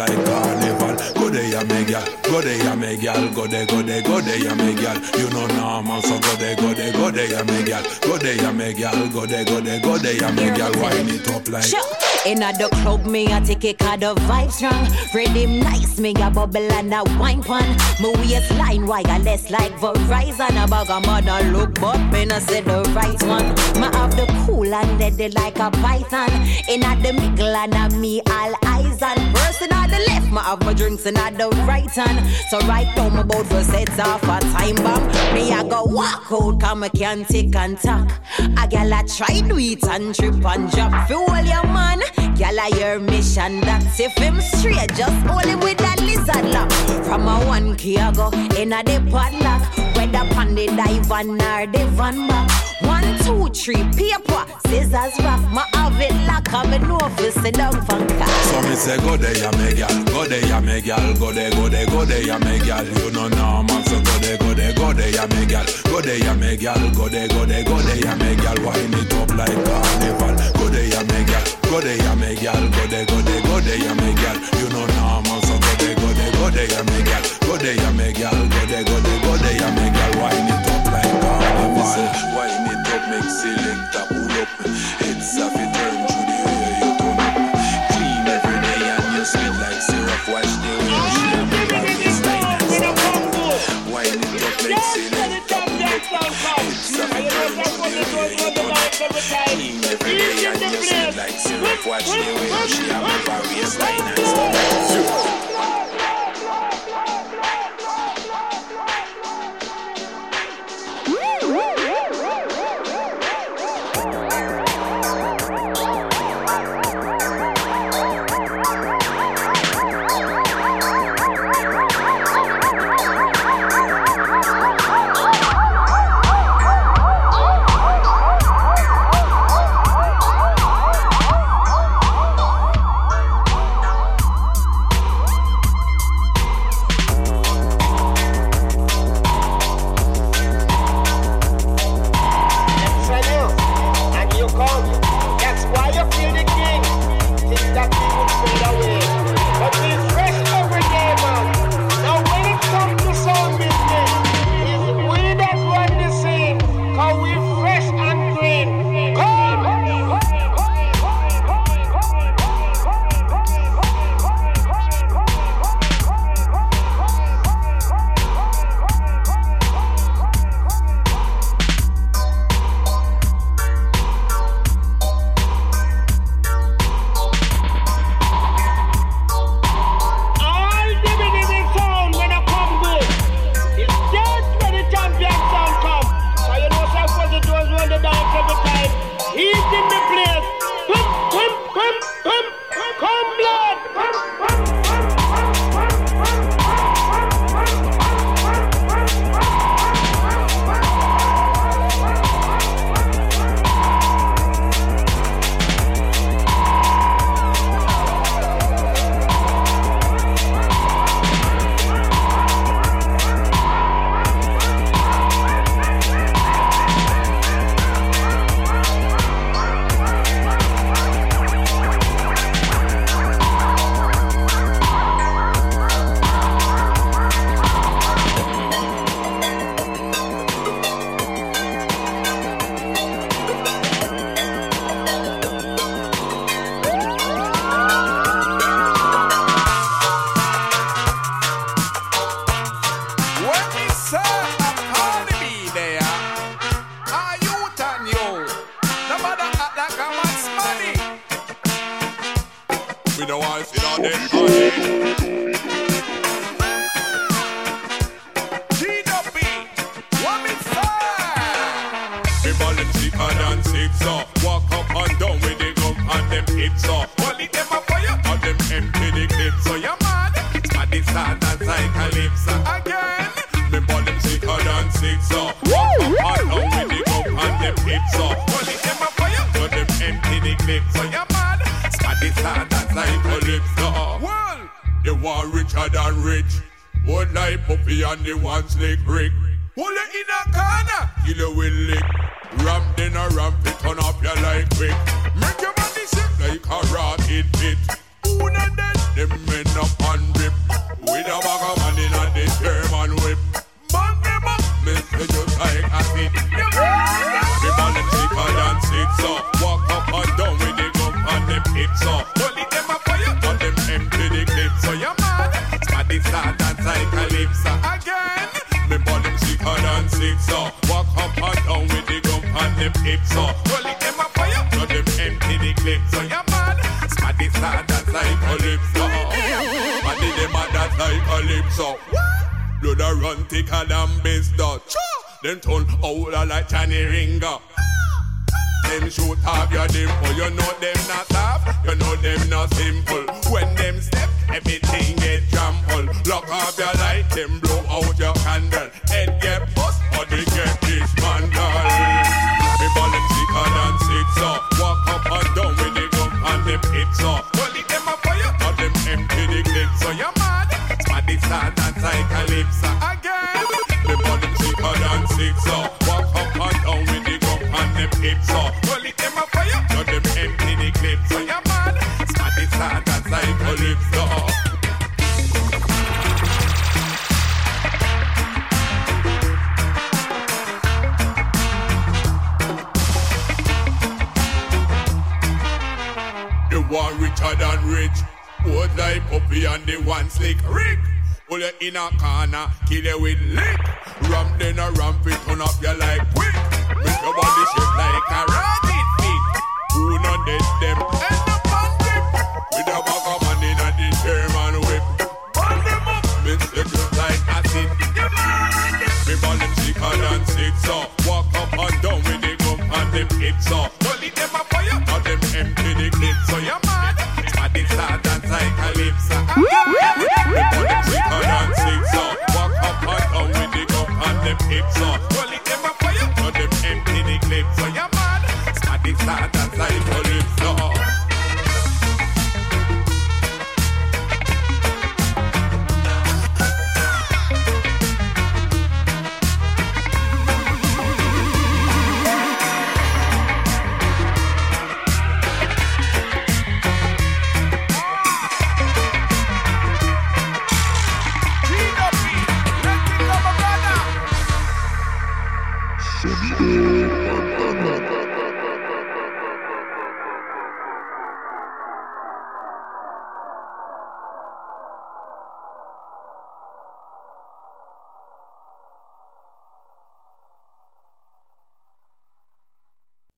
like carnival. Go there ya me gal, go there ya me gal, go there, go there, go there ya me gal. You know normal, so go there, go there, go there ya me gal, go there ya me gal, go there, go there, go there ya me gal. Wind it up like. Sure. In a the club, me a take it cause the vibe strong. Rhythm nice, me a bubble and a wine pan. My waistline wireless like Verizon. A bag of mother look, but me no say the right one. Me have the cool and dead like a python. In a the middle and a me all on. Person on the left, me have my drinks in the right hand. So right now my boat for sets off a time bomb. Me I go walk out, come me can't take and talk. A gal a try do it and trip and drop. Fuel your man. Gal a your mission that's if him straight, just hold him with that lizard lock. From a one key I go in a the padlock, whether pon the dive or the van back. One, two, three, paper, scissors, rock. My have it lock, I'm in office, sit down for So me say go there ya me gal, go there ya me gal, go there, go there, go there ya me gal. You know normal, so go there, go there, go there ya me gal, go there ya me gal, go there, go there, go there ya me gal. Wind it up like carnival. Go there ya me gal, go there ya me gal, go there, go there, go there ya me gal. You know normal, Go there, ya me gal. Go there, ya me gal. Go there, go there, go there, ya me gal. Wind it up like carnival. Wine it up, make select a pull up. It's a it turn to the way you turn up. Clean every day and you sweet like syrup. Watch the way she and me rock this night and it up, make select a pull up. It's a it turn to the way you turn up. Clean every day and you sweet like syrup. Watch the way she have a rock this night and stuff. Six, so walk up and down with the gum and them hips, so Only them a fire and them empty the clip, so you mad? Smaddy start and cycalypso again. Me ball them sicker than six, so walk up and down with the gum and them hips, so Only them a fire and them empty the clip, so you mad? Smaddy start and cycalypso. Well, they want richer than rich. One like Puffy and the one slick Rick. Hold it in a corner, kill you with lick. Ram then a ram fit turn up your life quick. Make your body shake like a rocket pit. Not dead? Them men up and rip. With a bag of money and the German whip. Man them up, Mr. just like a fit. Me ball them sicker than six so Walk up and down with the gun and them hips so them hips oh. so Only them a fire and them empty the clip. So you mad? Smaddy start and cycalypso oh. Smaddy them a that cycalypso oh. Blood a run thicker than dot Them turn older like Johnny Ringer. Them shoot off your dimple, you know them not tough, you know them not simple. When them step, everything get trampled. Lock off your light, them blow out your candle. Head get bust, hips so Only them a fire, them empty the clip So you mad? Smaddy start and cycalypso again. Ball them sicker than six so Walk up and down with the gun and them hips so die puppy and the one slick Rick. Pull you in a corner, kill you with lick. Ramp then a ramp it, turn up you like quick. Make your body shape like a rabbit. stick. Who not dead them? End up on them. With a bag of man in a the German whip. Burn them up, miss the good like acid. Me ball them sicker than six, so walk up and down with the gum and them hips, so.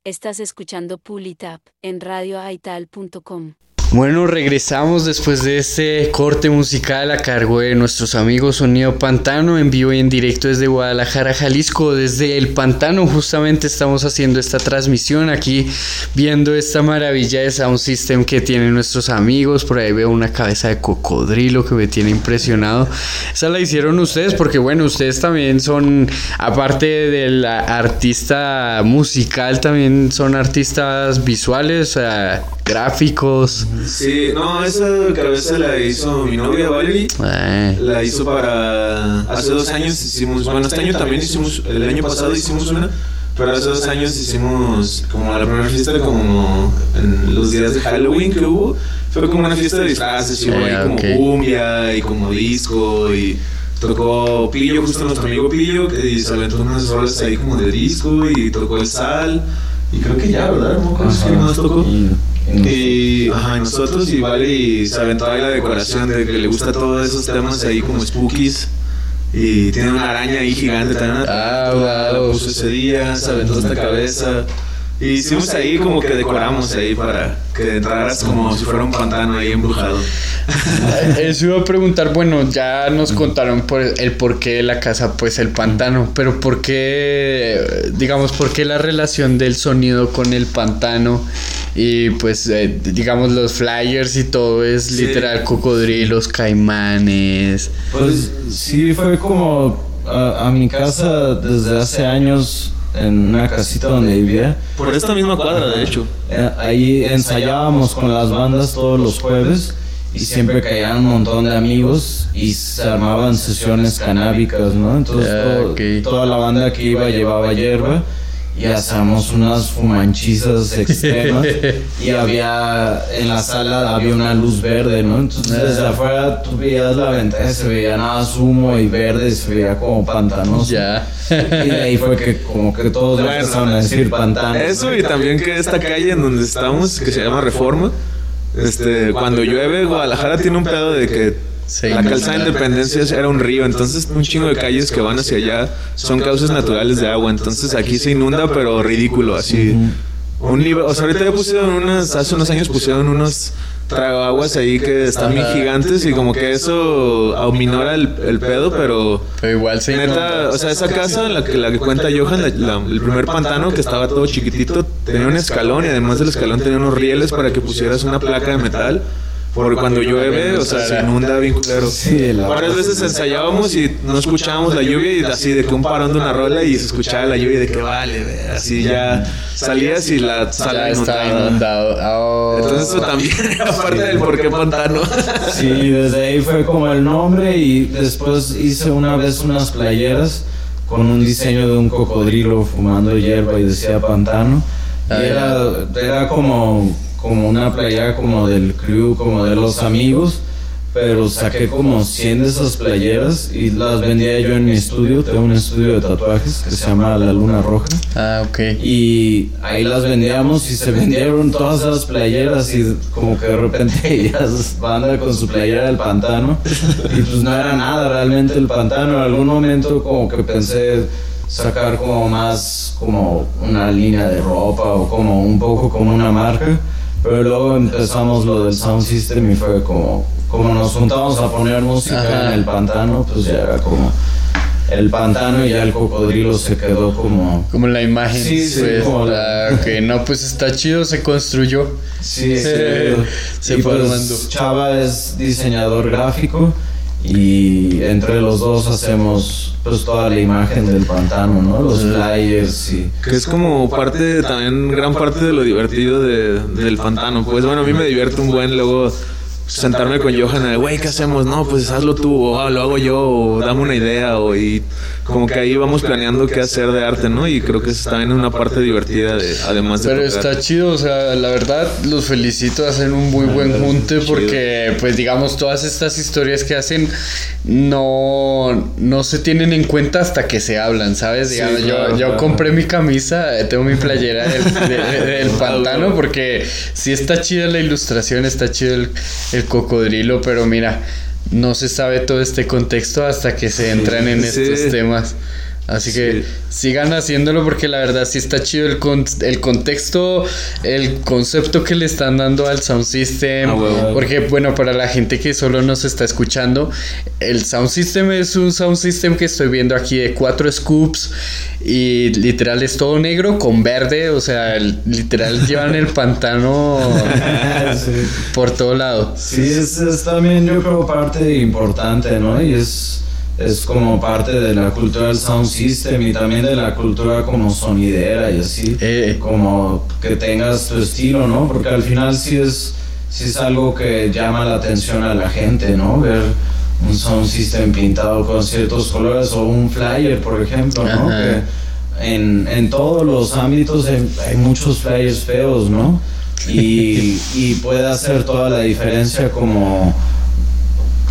Estás escuchando Pulitap en radioaital.com. Bueno, regresamos después de este corte musical a cargo de nuestros amigos Sonido Pantano en vivo y en directo desde Guadalajara, Jalisco. Desde el Pantano justamente estamos haciendo esta transmisión aquí, viendo esta maravilla de sound system que tienen nuestros amigos. Por ahí veo una cabeza de cocodrilo que me tiene impresionado. Esa la hicieron ustedes porque bueno, ustedes también son, aparte del artista musical, también son artistas visuales, o sea, gráficos. Sí, no, esa cabeza la hizo mi novia Valerie. Eh, La hizo para. Hace dos años hicimos. Bueno, este año también hicimos. El año pasado hicimos una. Pero hace dos años hicimos como la primera fiesta, como en los días de Halloween que hubo. Fue como una fiesta de disfraces y hubo ahí Ah, como ok. cumbia y como disco y tocó Pillo, justo nuestro amigo Pillo, que se aventó unas rolas ahí como de disco y tocó el sal. Y creo que ya, ¿verdad? Más tocó. Y, ajá, nosotros y Vale se aventó ahí la decoración de que le gusta todos esos temas ahí como spookies. Y tiene una araña ahí gigante también. Ah, la, la puso ese día, se aventó esta cabeza. Y hicimos ahí como que decoramos ahí para que entraras como si fuera un pantano ahí embrujado. Eso iba a preguntar, bueno, ya nos contaron por el porqué de la casa, pues el pantano, pero por qué, digamos, por qué la relación del sonido con el pantano y pues, eh, digamos, los flyers y todo es Sí. literal cocodrilos, caimanes. Pues sí, fue como a, a mi casa desde hace años en una casita donde vivía. Por esta misma cuadra, de hecho. Eh, Ahí ensayábamos con las bandas todos los jueves y siempre caían un montón de amigos y se armaban sesiones canábicas, ¿no? Entonces todo- toda la banda que iba llevaba hierba y hacíamos unas fumanchizas extremas y había en la sala había una luz verde, ¿no? Entonces desde afuera tú veías la ventana y se veía nada más humo y verde, se veía como pantanoso. Ya. Y de ahí fue que como que todos Bueno, empezaron a decir pantano. Eso y también que esta calle en donde estamos, que se llama Reforma, este, cuando llueve, Guadalajara tiene un pedo de que la calzada de Independencia era un río, entonces un chingo de calles que van hacia allá son causas naturales de agua, entonces aquí se inunda, pero ridículo, así. Un nivel, o sea, ahorita ya pusieron unas, hace unos años pusieron unos tragaguas ahí que están bien gigantes y como que eso aminora el, el pedo, pero... Pero igual se Neta, inunda. o sea, esa casa, la que, la que cuenta Johan, la- la- el primer pantano que estaba todo chiquitito, tenía un escalón y además del escalón tenía unos rieles para que pusieras una placa de metal. Porque cuando llueve, o sea, se inunda bien culero. Varias veces ensayábamos y no escuchábamos la lluvia y así de que un parón de una rola y se escuchaba la lluvia y de que vale, ve, así ya salías y la sala inundada. inundado. Oh. Entonces eso también era parte del por qué pantano. Sí, desde ahí fue como el nombre y después hice una vez unas playeras con un diseño de un cocodrilo fumando hierba y decía pantano. Y Ah, era, era como, como una playera como del crew, como de los amigos. Pero saqué como 100 de esas playeras y las vendía yo en mi estudio. Tengo un estudio de tatuajes que se llama La Luna Roja. Ah, ok. Y ahí las vendíamos y se vendieron todas esas playeras y como que de repente veías banda con su playera del pantano y pues no era nada realmente el pantano. En algún momento como que pensé sacar como más como una línea de ropa o como un poco como una marca. Pero luego empezamos lo del sound system y fue como, como nos juntamos a poner música Ajá. en el pantano, pues ya era como el pantano y ya el cocodrilo se quedó como... Como la imagen. Sí, sí, pues, como la- ok, no, pues está chido, se construyó. Sí, sí. se Y fue pues. Chava es diseñador gráfico y entre los dos hacemos pues toda la imagen del pantano, ¿no? Los flyers y... Que es como parte, también gran parte de lo divertido de- del pantano. Pues bueno, a mí me divierte un buen luego sentarme con Johan, de, güey, ¿qué hacemos? No, pues hazlo tú, o "Ah, lo hago yo, o dame una idea, o y como que ahí vamos planeando qué hacer de arte, ¿no? Y creo que es también una parte divertida, de, además de Pero tocar. está chido, o sea, la verdad los felicito, hacen un muy buen junte porque, pues digamos, todas estas historias que hacen no, no se tienen en cuenta hasta que se hablan, ¿sabes? Sí, Digamos, yo, claro, yo claro. compré mi camisa, tengo mi playera del, de- de- del pantano porque sí está chida la ilustración, está chido el, el cocodrilo, pero mira, no se sabe todo este contexto hasta que se entran en Sí. estos temas. Así que sigan haciéndolo porque la verdad sí está chido el, con- el contexto, el concepto que le están dando al sound system. Ah. Porque bueno, para la gente que solo nos está escuchando, el sound system es un sound system que estoy viendo aquí de cuatro scoops y literal es todo negro con verde. O sea, el- literal llevan el pantano por todo lado. Sí, es, es también yo creo parte importante, ¿no? Y es, es como parte de la cultura del sound system y también de la cultura como sonidera y así. Como que tengas tu estilo, ¿no? Porque al final sí es, sí es algo que llama la atención a la gente, ¿no? Ver un sound system pintado con ciertos colores o un flyer, por ejemplo, ¿no? Que en, en todos los ámbitos hay, hay muchos flyers feos, ¿no? Y, y puede hacer toda la diferencia como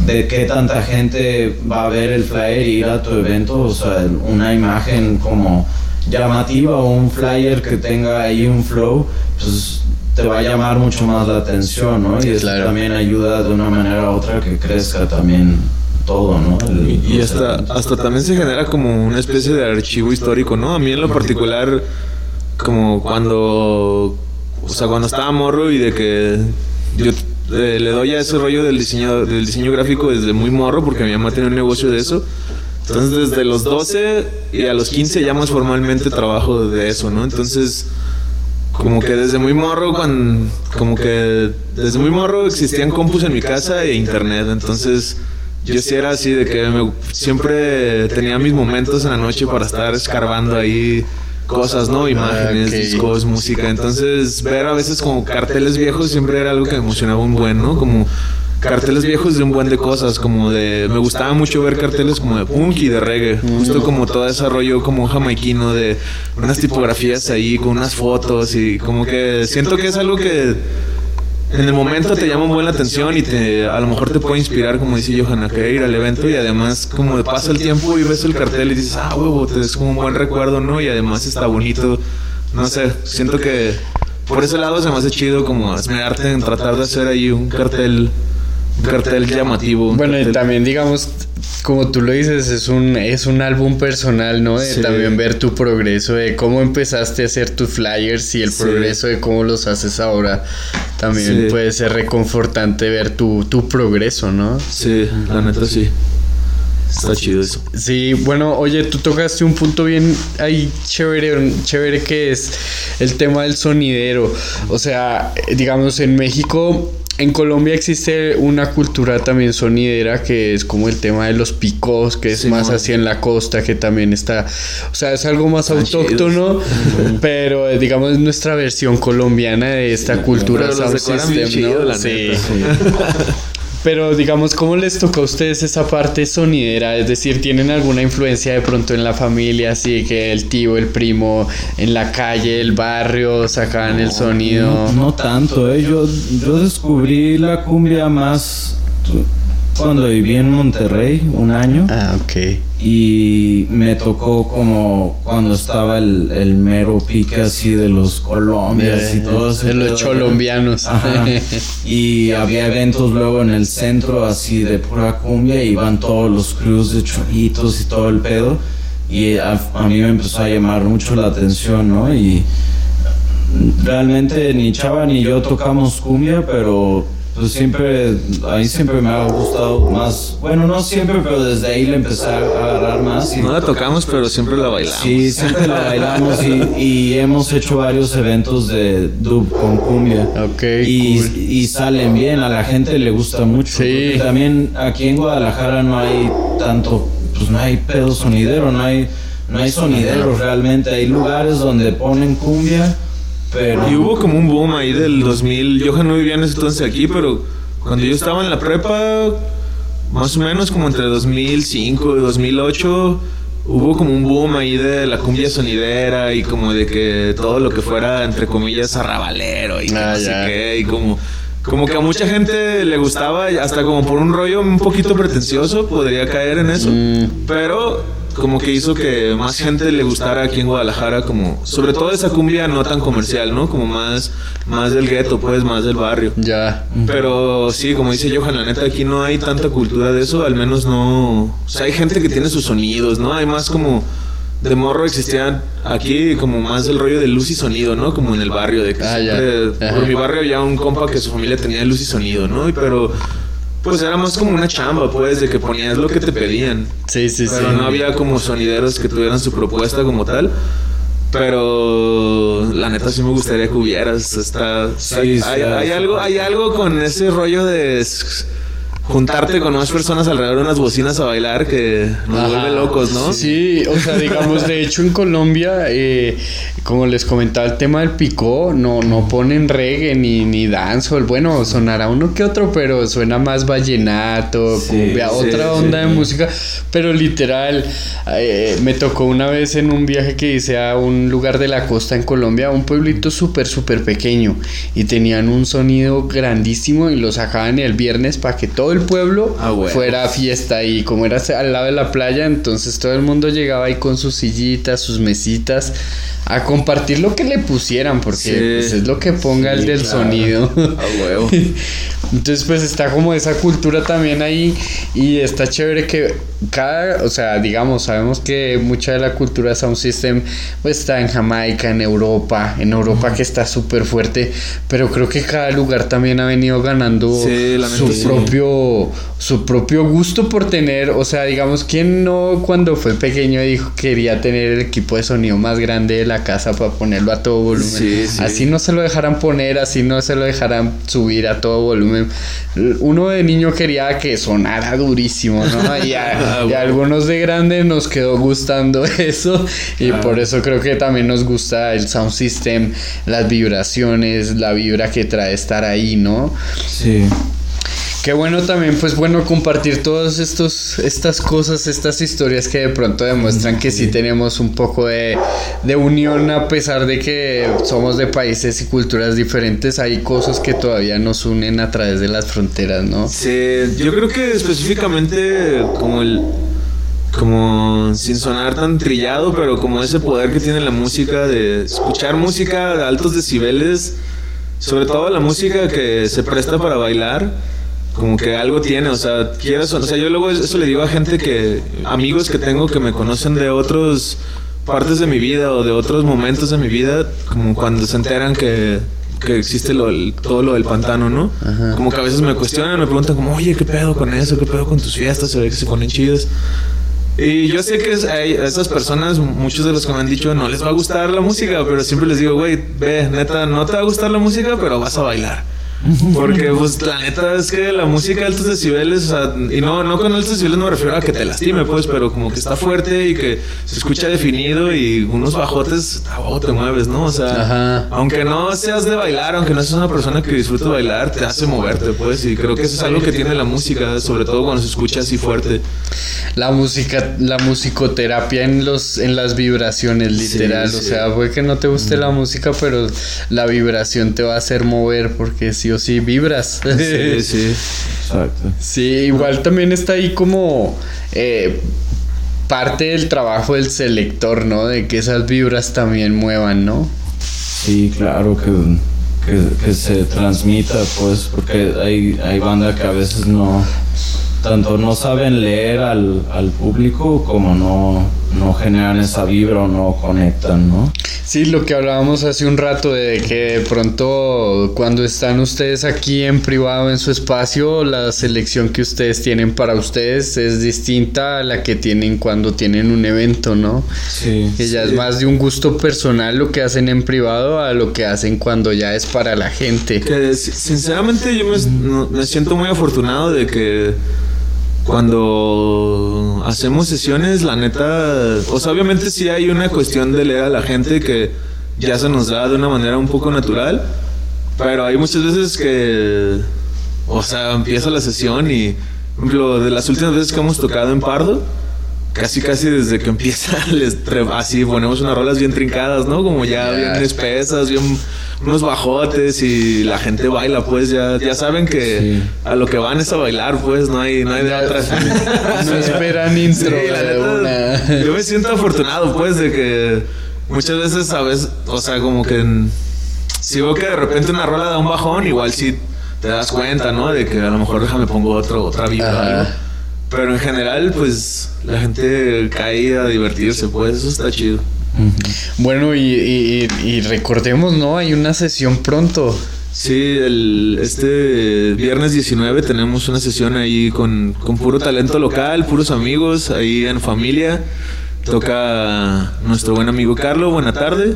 de qué tanta gente va a ver el flyer y ir a tu evento, o sea, una imagen como llamativa o un flyer que tenga ahí un flow, pues te va a llamar mucho más la atención, ¿no? Y eso también ayuda de una manera u otra que crezca también todo, ¿no? El- Y hasta, eventos. hasta también se genera como una especie de archivo histórico, ¿no? A mí en lo particular, como cuando, o sea, cuando estaba morro y de que yo eh, le doy a ese rollo del diseño, del diseño gráfico desde muy morro, porque mi mamá tiene un negocio de eso. Entonces desde los 12 y a los 15 ya más formalmente trabajo de eso, ¿no? Entonces como que desde muy morro, cuando, como que desde muy morro existían compus en mi casa e internet, entonces yo sí era así de que me- siempre tenía mis momentos en la noche para estar escarbando ahí cosas, ¿no? Imágenes, discos, música, entonces ver a veces como carteles viejos siempre era algo que me emocionaba un buen, ¿no? Como carteles viejos de un buen de cosas, como de... Me gustaba mucho ver carteles como de punk y de reggae, justo como todo ese rollo como jamaiquino de unas tipografías ahí con unas fotos y como que siento que es algo que en el momento te llama la atención y te a lo mejor te puede inspirar, como dice Johanna, que ir al evento y además como pasa el tiempo y ves el cartel y dices, ah, huevo, te es como un buen recuerdo, ¿no? Y además está bonito, no sé, siento que por ese lado se me hace chido como esmerarte en tratar de hacer ahí un cartel, un cartel llamativo. un Bueno, y también digamos, como tú lo dices, es un, es un álbum personal, ¿no? De Sí. también ver tu progreso, de cómo empezaste a hacer tus flyers y el Sí. progreso de cómo los haces ahora. También Sí. puede ser reconfortante ver tu, tu progreso, ¿no? Sí, la neta sí. Está chido eso. Sí, bueno, oye, tú tocaste un punto bien ahí chévere, chévere que es el tema del sonidero. O sea, digamos, en México, en Colombia existe una cultura también sonidera que es como el tema de los picos, que es más así en la costa, que también está, o sea, es algo más autóctono, pero eh, digamos es nuestra versión colombiana de esta cultura Pero los system, chido, ¿no? la Sí. neta. Pero digamos, ¿cómo les toca a ustedes esa parte sonidera? Es decir, ¿tienen alguna influencia de pronto en la familia? Así que el tío, el primo, en la calle, el barrio, sacaban el sonido. No, no tanto, ¿eh? Yo, yo descubrí la cumbia más cuando viví en Monterrey un año. Ah, ok. Y me tocó como cuando estaba el, el mero pique así de los Colombias y De- todo de los cholombianos. Ajá. Y había eventos luego en el centro así de pura cumbia y iban todos los crews de choritos y todo el pedo. Y a, a mí me empezó a llamar mucho la atención, ¿no? Y realmente ni Chava ni yo tocamos cumbia, pero pues siempre, a mí siempre me ha gustado más, bueno, no siempre, pero desde ahí le empecé a agarrar más. Y No la tocamos, pero siempre la bailamos. Sí, siempre la bailamos y, y hemos hecho varios eventos de dub con cumbia. Ok. Y, y salen bien, a la gente le gusta mucho. Sí. También aquí en Guadalajara no hay tanto, pues no hay pedo sonidero, no hay, no hay sonideros realmente. Hay lugares donde ponen cumbia, pero... Y hubo como un boom ahí del 2000. Yo no vivía en ese entonces aquí, pero cuando yo estaba en la prepa, más o menos como entre 2005 y 2008, hubo como un boom ahí de la cumbia sonidera y como de que todo lo que fuera, entre comillas, arrabalero y que Ah, no sé qué. Y como, como que a mucha gente le gustaba, hasta como por un rollo un poquito pretencioso, podría caer en eso. Pero como que hizo que más gente le gustara aquí en Guadalajara, como sobre todo esa cumbia no tan comercial, ¿no? Como más, más del gueto, pues, más del barrio. Ya. Pero sí, como dice Johan, la neta aquí no hay tanta cultura de eso, al menos no... O sea, hay gente que tiene sus sonidos, ¿no? Hay más como... De morro existían aquí como más el rollo de luz y sonido, ¿no? Como en el barrio, de que Ah, siempre- por mi barrio ya un compa que su familia tenía luz y sonido, ¿no? Y pero pues era más como una chamba, pues, de que ponías lo que te pedían. Sí, sí, Pero sí. no había como sonideros que tuvieran su propuesta como tal. Pero la neta sí me gustaría que hubieras. Está, Sí, hay, sí, hay- sí. hay algo, hay algo con ese rollo de juntarte con más personas alrededor de unas bocinas a bailar que nos Ajá. vuelve locos, ¿no? Sí, o sea, digamos, de hecho en Colombia, eh, como les comentaba, el tema del picó, no, no ponen reggae ni, ni dancehall. Bueno, sonará uno que otro, pero suena más vallenato, cumbia, sí, otra sí. onda de música. Pero literal, eh, me tocó una vez en un viaje que hice a un lugar de la costa en Colombia, un pueblito súper, súper pequeño. Y tenían un sonido grandísimo y lo sacaban el viernes para que todo el pueblo Ah, bueno. fuera fiesta y como era al lado de la playa, entonces todo el mundo llegaba ahí con sus sillitas, sus mesitas, a compartir lo que le pusieran, porque Sí. pues, es lo que ponga el del claro. sonido. A huevo. Entonces pues está como esa cultura también ahí y está chévere que cada, o sea, digamos, sabemos que mucha de la cultura Sound System pues está en Jamaica, en Europa, en Europa que está súper fuerte, pero creo que cada lugar también ha venido ganando Sí, su sí. Propio su propio gusto por tener, o sea, digamos, ¿quién no cuando fue pequeño dijo que quería tener el equipo de sonido más grande de la casa para ponerlo a todo volumen? Sí, sí. Así no se lo dejaran poner, así no se lo dejaran subir a todo volumen. Uno de niño quería que sonara durísimo, ¿no? Y a, y a algunos de grande nos quedó gustando eso y por eso creo que también nos gusta el sound system, las vibraciones, la vibra que trae estar ahí, ¿no? Sí. Qué bueno también, pues bueno, compartir todas estas cosas, estas historias que de pronto demuestran que sí tenemos un poco de, de unión a pesar de que somos de países y culturas diferentes, hay cosas que todavía nos unen a través de las fronteras, ¿no? Sí, yo creo que específicamente como el como sin sonar tan trillado, pero como ese poder que tiene la música de escuchar música de altos decibeles, sobre todo la música que se presta para bailar, como que algo tiene, o sea, quieras, o sea, yo luego eso le digo a gente que amigos que tengo que me conocen de otros partes de mi vida o de otros momentos de mi vida, como cuando se enteran que que existe lo, todo lo del pantano, ¿no? Como que a veces me cuestionan, me preguntan como, oye, ¿qué pedo con eso? ¿Qué pedo con tus fiestas? Se ve que se ponen chidas. Y yo sé que a esas personas, muchos de los que me han dicho, no les va a gustar la música, pero siempre les digo, güey, ve, neta, no te va a gustar la música, pero vas a bailar. Porque, pues, la neta es que la música de altos decibeles, o sea, y no, no con altos decibeles me refiero a que te lastime, pues, pero como que está fuerte y que se escucha definido y unos bajotes, a huevo te mueves, ¿no? O sea, Ajá. aunque no seas de bailar, aunque no seas una persona que disfrute bailar, te hace moverte, pues, y creo que eso es algo que tiene la música, sobre todo cuando se escucha así fuerte. La música, la musicoterapia en los, en las vibraciones, literal. Sí, O sí. sea, puede que no te guste la música, pero la vibración te va a hacer mover porque sí o sí vibras. Sí, sí. Exacto. Sí, igual también está ahí como eh, parte del trabajo del selector, ¿no? De que esas vibras también muevan, ¿no? Sí, claro que, que, que se transmita, pues, porque hay, hay banda que a veces no, tanto no saben leer al, al público como no, no generan esa vibra o no conectan, ¿no? Sí, lo que hablábamos hace un rato de que de pronto cuando están ustedes aquí en privado en su espacio, la selección que ustedes tienen para ustedes es distinta a la que tienen cuando tienen un evento, ¿no? Sí. Que ya es más de un gusto personal lo que hacen en privado a lo que hacen cuando ya es para la gente. Que si- sinceramente yo me siento muy afortunado de que cuando hacemos sesiones, la neta, o sea, obviamente sí hay una cuestión de leer a la gente que ya se nos da de una manera un poco natural, pero hay muchas veces que, o sea, empieza la sesión y, por ejemplo, de las últimas veces que hemos tocado en Pardo, casi casi desde que empieza les así ponemos unas rolas bien trincadas, ¿no? Como ya bien espesas, bien unos bajotes y la gente baila, pues ya, ya saben que a lo que van es a bailar, pues no hay, no hay de otra. No esperan intro Sí, la de neta, una. Yo me siento afortunado, pues, de que muchas veces, ¿sabes? O sea, como que en- si veo que de repente una rola da un bajón, igual sí te das cuenta, ¿no? De que a lo mejor déjame pongo otro, otra vibra o Ajá. algo. Pero en general, pues, la gente cae a divertirse, pues, eso está chido. Bueno, y, y- y- recordemos, ¿no? Hay una sesión pronto. Sí, el, este viernes 19 tenemos una sesión ahí con, con puro talento local, puros amigos, ahí en familia. Toca nuestro buen amigo Carlo, buena tarde,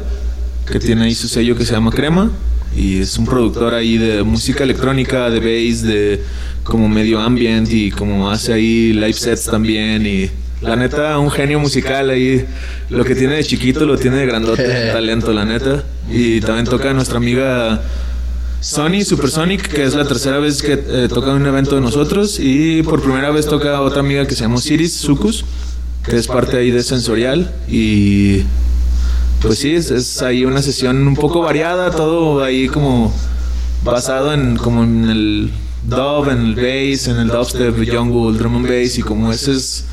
que tiene ahí su sello que se llama Crema. Y es un productor ahí de música electrónica, de bass, de como medio ambient y como hace ahí live sets también. Y la neta, un genio musical ahí. Lo que tiene de chiquito lo tiene de grandote, talento, la neta. Y también toca nuestra amiga Sony Supersonic, que es la tercera vez que eh, toca en un evento de nosotros. Y por primera vez toca otra amiga que se llama Siris Sucus, que es parte ahí de Sensorial. Y pues sí, es, es ahí una sesión un poco variada, todo ahí como basado en como en el dub, en el bass, en el dubstep, el jungle, el drum and bass y como esos,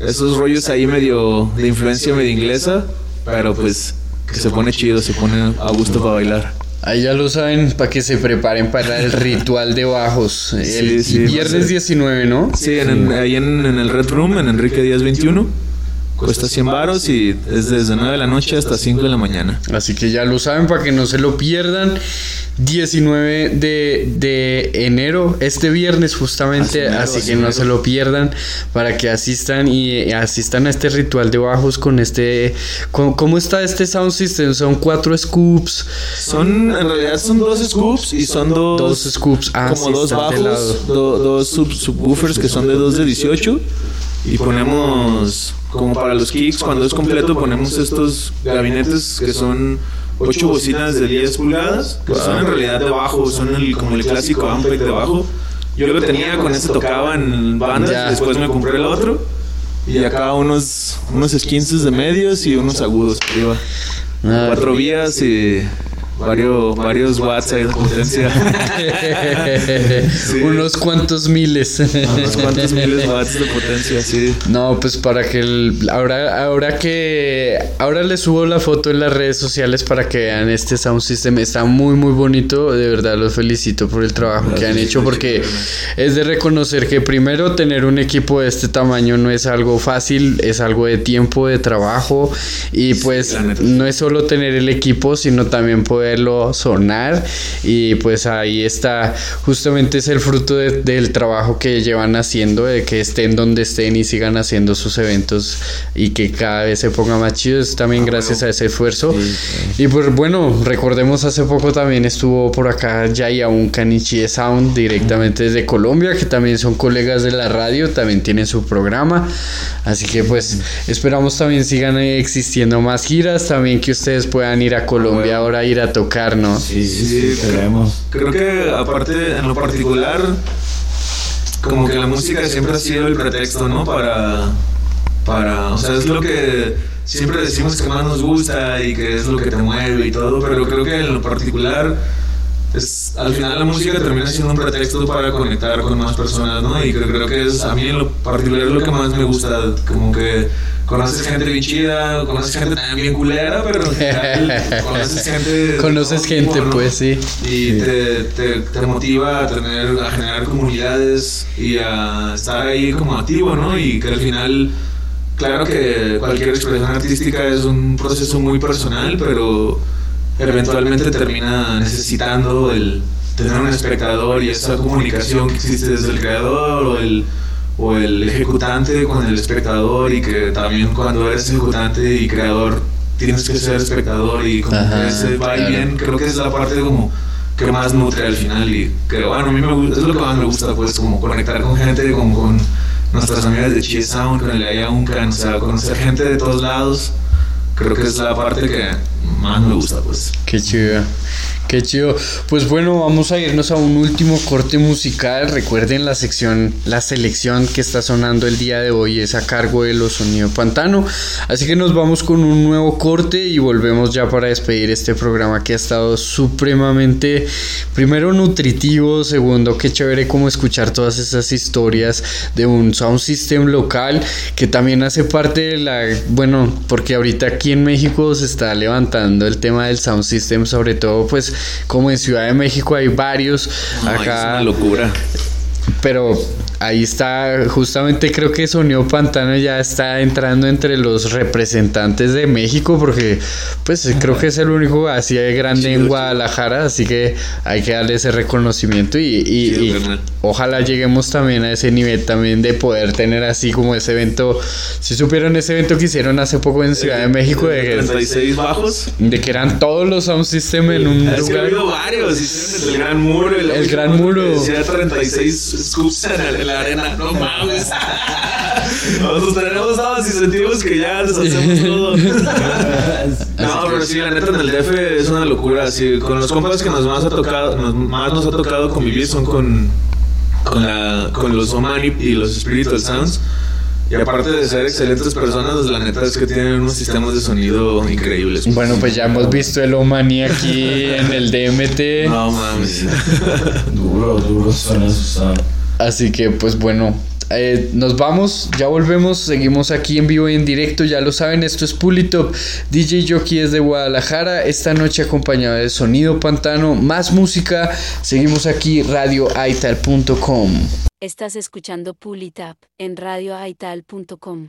esos rollos ahí medio de influencia medio inglesa, pero pues que se pone chido, se pone a gusto para bailar. Ahí ya lo saben, para que se preparen para el ritual de bajos. El Sí, sí, viernes sí. 19, ¿no? Sí, en, en- ahí en, en el Red Room, en Enrique Díaz 21. Cuesta 100 varos y es desde 9 de la noche hasta 5 de la mañana. Así que ya lo saben para que no se lo pierdan. 19 de, de enero, este viernes justamente, Así mero, así así que no mero. se lo pierdan para que asistan y eh, asistan a este ritual de bajos con este... con- ¿Cómo está este sound system? Son cuatro scoops. Son, en realidad son dos scoops y son dos... Dos scoops, ah, como sí, dos bajos, do- dos sub, subwoofers que son de 2 de 18 y ponemos como para los kicks cuando es completo ponemos estos gabinetes que son ocho bocinas de 10 pulgadas que son en realidad de bajo son el, como el clásico ampeg de bajo yo lo tenía con ese tocaba en bandas después me compré el otro. Y acá unos unos esquinces de medios y unos agudos arriba. Cuatro vías y varios varios watts de potencia Sí. Unos cuantos miles. unos cuantos miles de watts de potencia, sí. No, pues para que el- ahora, ahora que ahora les subo la foto en las redes sociales para que vean este sound system. Está muy muy bonito. De verdad los felicito por el trabajo que han hecho porque es de reconocer que primero tener un equipo de este tamaño no es algo fácil, es algo de tiempo, de trabajo y pues no es solo tener el equipo, sino también poderlo sonar. Y pues ahí está, justamente es el fruto de- del trabajo que llevan haciendo, de que estén donde estén y sigan haciendo sus eventos y que cada vez se ponga más chido, es también gracias a ese esfuerzo. Y pues bueno, recordemos hace poco también estuvo por acá Yaya un Canichi de Sound directamente desde Colombia, que también son colegas de la radio, también tienen su programa. Así que pues esperamos también sigan existiendo más giras, también que ustedes puedan ir a Colombia ahora a ir a tocar, ¿no? Sí, sí, Sí, queremos. Creo que aparte, en lo particular, como que la música siempre ha sido el pretexto, ¿no? Para, para, o sea, es lo que siempre decimos que más nos gusta y que es lo que te mueve y todo, pero creo que en lo particular, es, al final la música termina siendo un pretexto para conectar con más personas, ¿no? Y creo, creo que es, a mí en lo particular es lo que más me gusta, como que conoces gente bien chida, conoces gente también bien culera, pero en general conoces gente... Conoces todo gente, pues sí. y te, te, te motiva a tener a generar comunidades y a estar ahí como activo no y que al final claro que cualquier expresión artística es un proceso muy personal, pero eventualmente termina necesitando el tener un espectador y esa comunicación que existe desde el creador o el, o el ejecutante con el espectador y que también cuando eres ejecutante y creador tienes que ser espectador y como Ajá, que ese va y claro. bien, creo que es la parte como que más nutre al final y que bueno, a mí me gusta, es lo que más me gusta pues como conectar con gente, como con nuestras amigas de Chie Sound, con el Aya Uncan, o sea, conocer gente de todos lados, creo que es la parte que más me gusta pues. Qué chido. Qué chido. Pues bueno, vamos a irnos a un último corte musical. Recuerden la sección, la selección que está sonando el día de hoy es a cargo de los Sonido Pantano. Así que nos vamos con un nuevo corte y volvemos ya para despedir este programa que ha estado supremamente, primero nutritivo, segundo, qué chévere como escuchar todas esas historias de un sound system local que también hace parte de la, bueno, porque ahorita aquí en México se está levantando el tema del sound system, sobre todo pues como en Ciudad de México hay varios No, acá es una locura. pero ahí está, justamente creo que Sonido Pantano ya está entrando entre los representantes de México porque pues creo que es el único así de grande en Guadalajara, así que hay que darle ese reconocimiento y, y- Sí, y ojalá lleguemos también a ese nivel también de poder tener así como ese evento, si supieron ese evento que hicieron hace poco en Ciudad de México de que, 36 bajos. de que eran todos los sound system en un Es que ha lugar. habido varios, hicieron el gran muro. El última gran muro. Decía 36 scoops en, el- la arena, no mames. Nosotros tenemos todos y sentimos que ya deshacemos todo. No, pero sí, la neta en el DF es una locura. Así, con los compas que nos más ha tocado, nos, más nos ha tocado convivir son con, con, la, con los Oman y, y los Spiritual Sounds. Y aparte de ser excelentes personas, la neta es que tienen unos sistemas de sonido increíbles. Bueno, pues ya hemos visto el Omani aquí en el DMT. No mames. Duro, duro suena su sound. Así que pues bueno, eh, nos vamos, ya volvemos, seguimos aquí en vivo y en directo, ya lo saben, esto es Pulitop, DJ Jockey desde Guadalajara, esta noche acompañado de Sonido Pantano, más música, seguimos aquí radioaital.com. Estás escuchando Pulitap en radioaital.com.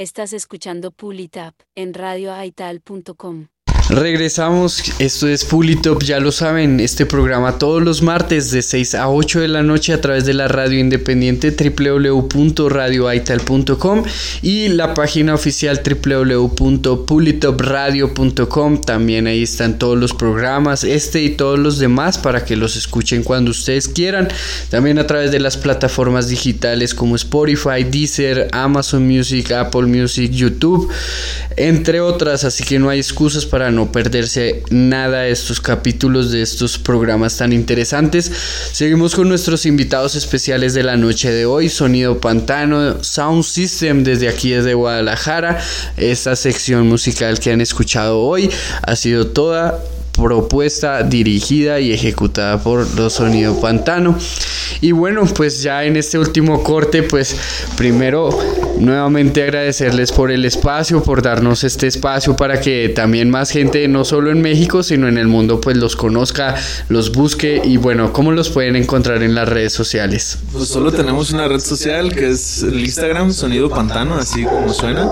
Estás escuchando Pulitap en radioaital.com. Regresamos, esto es Pulitop, ya lo saben, este programa todos los martes de 6 a 8 de la noche a través de la radio independiente www.radioaital.com y la página oficial www.pulitopradio.com, también ahí están todos los programas, este y todos los demás para que los escuchen cuando ustedes quieran, también a través de las plataformas digitales como Spotify, Deezer, Amazon Music, Apple Music, YouTube, entre otras, así que no hay excusas para no perderse nada de estos capítulos de estos programas tan interesantes. Seguimos con nuestros invitados especiales de la noche de hoy, Sonido Pantano, Sound System desde aquí desde Guadalajara. Esta sección musical que han escuchado hoy ha sido toda propuesta dirigida y ejecutada por los Sonido Pantano. Y bueno, pues ya en este último corte, pues primero nuevamente agradecerles por el espacio, por darnos este espacio para que también más gente, no solo en México, sino en el mundo, pues los conozca, los busque y bueno, ¿cómo los pueden encontrar en las redes sociales? Pues solo tenemos una red social que es el Instagram Sonido Pantano, así como suena.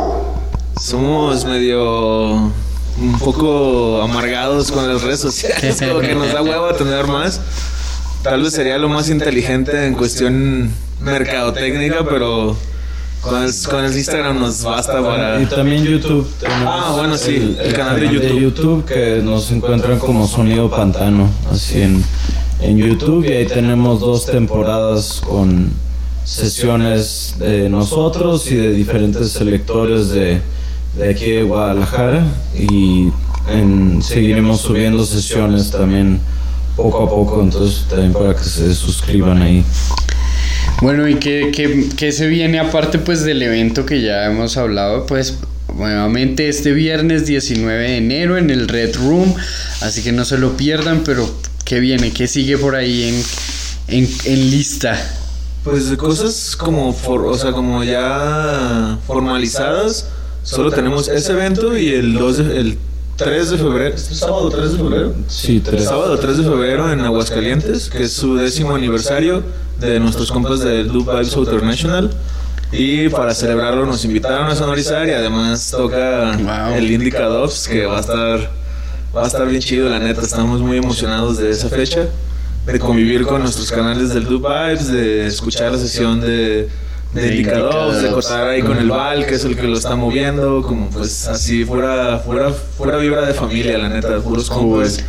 Somos medio un poco amargados con las redes sociales, como que nos da huevo a tener más. Tal vez sería lo más inteligente en cuestión mercadotecnica, pero Con el, con el Instagram nos basta para... Y también YouTube. Ah, bueno, sí, el canal de YouTube. que nos encuentran como Sonido Pantano, así en, en YouTube. Y ahí tenemos dos temporadas con sesiones de nosotros y de diferentes selectores de, de aquí de Guadalajara. Y en- seguiremos subiendo sesiones también poco a poco, entonces también para que se suscriban ahí. Bueno, ¿y qué, qué- qué se viene aparte pues del evento que ya hemos hablado? Pues nuevamente este viernes 19 de enero en el Red Room, así que no se lo pierdan, pero ¿qué viene? ¿Qué sigue por ahí en, en, en lista? Pues de cosas como, for- o sea, como ya formalizadas, solo tenemos ese evento y el 2 de- el 3 de febrero, ¿este sábado 3 de febrero? Sí, tres. Sábado 3 de febrero en Aguascalientes, que es su décimo aniversario de nuestros compas de Loop Vibes International. Y para celebrarlo nos invitaron a sonorizar y además toca el Indica Doves, que va a estar va a estar bien chido, la neta. Estamos muy emocionados de esa fecha, de convivir con nuestros canales del Loop Vibes, de escuchar la sesión de de De Indica Indica Doves, de Doves. cortar ahí con el Val, que es el que lo está moviendo, como pues así fuera fuera fuera vibra de familia, la neta, puros compas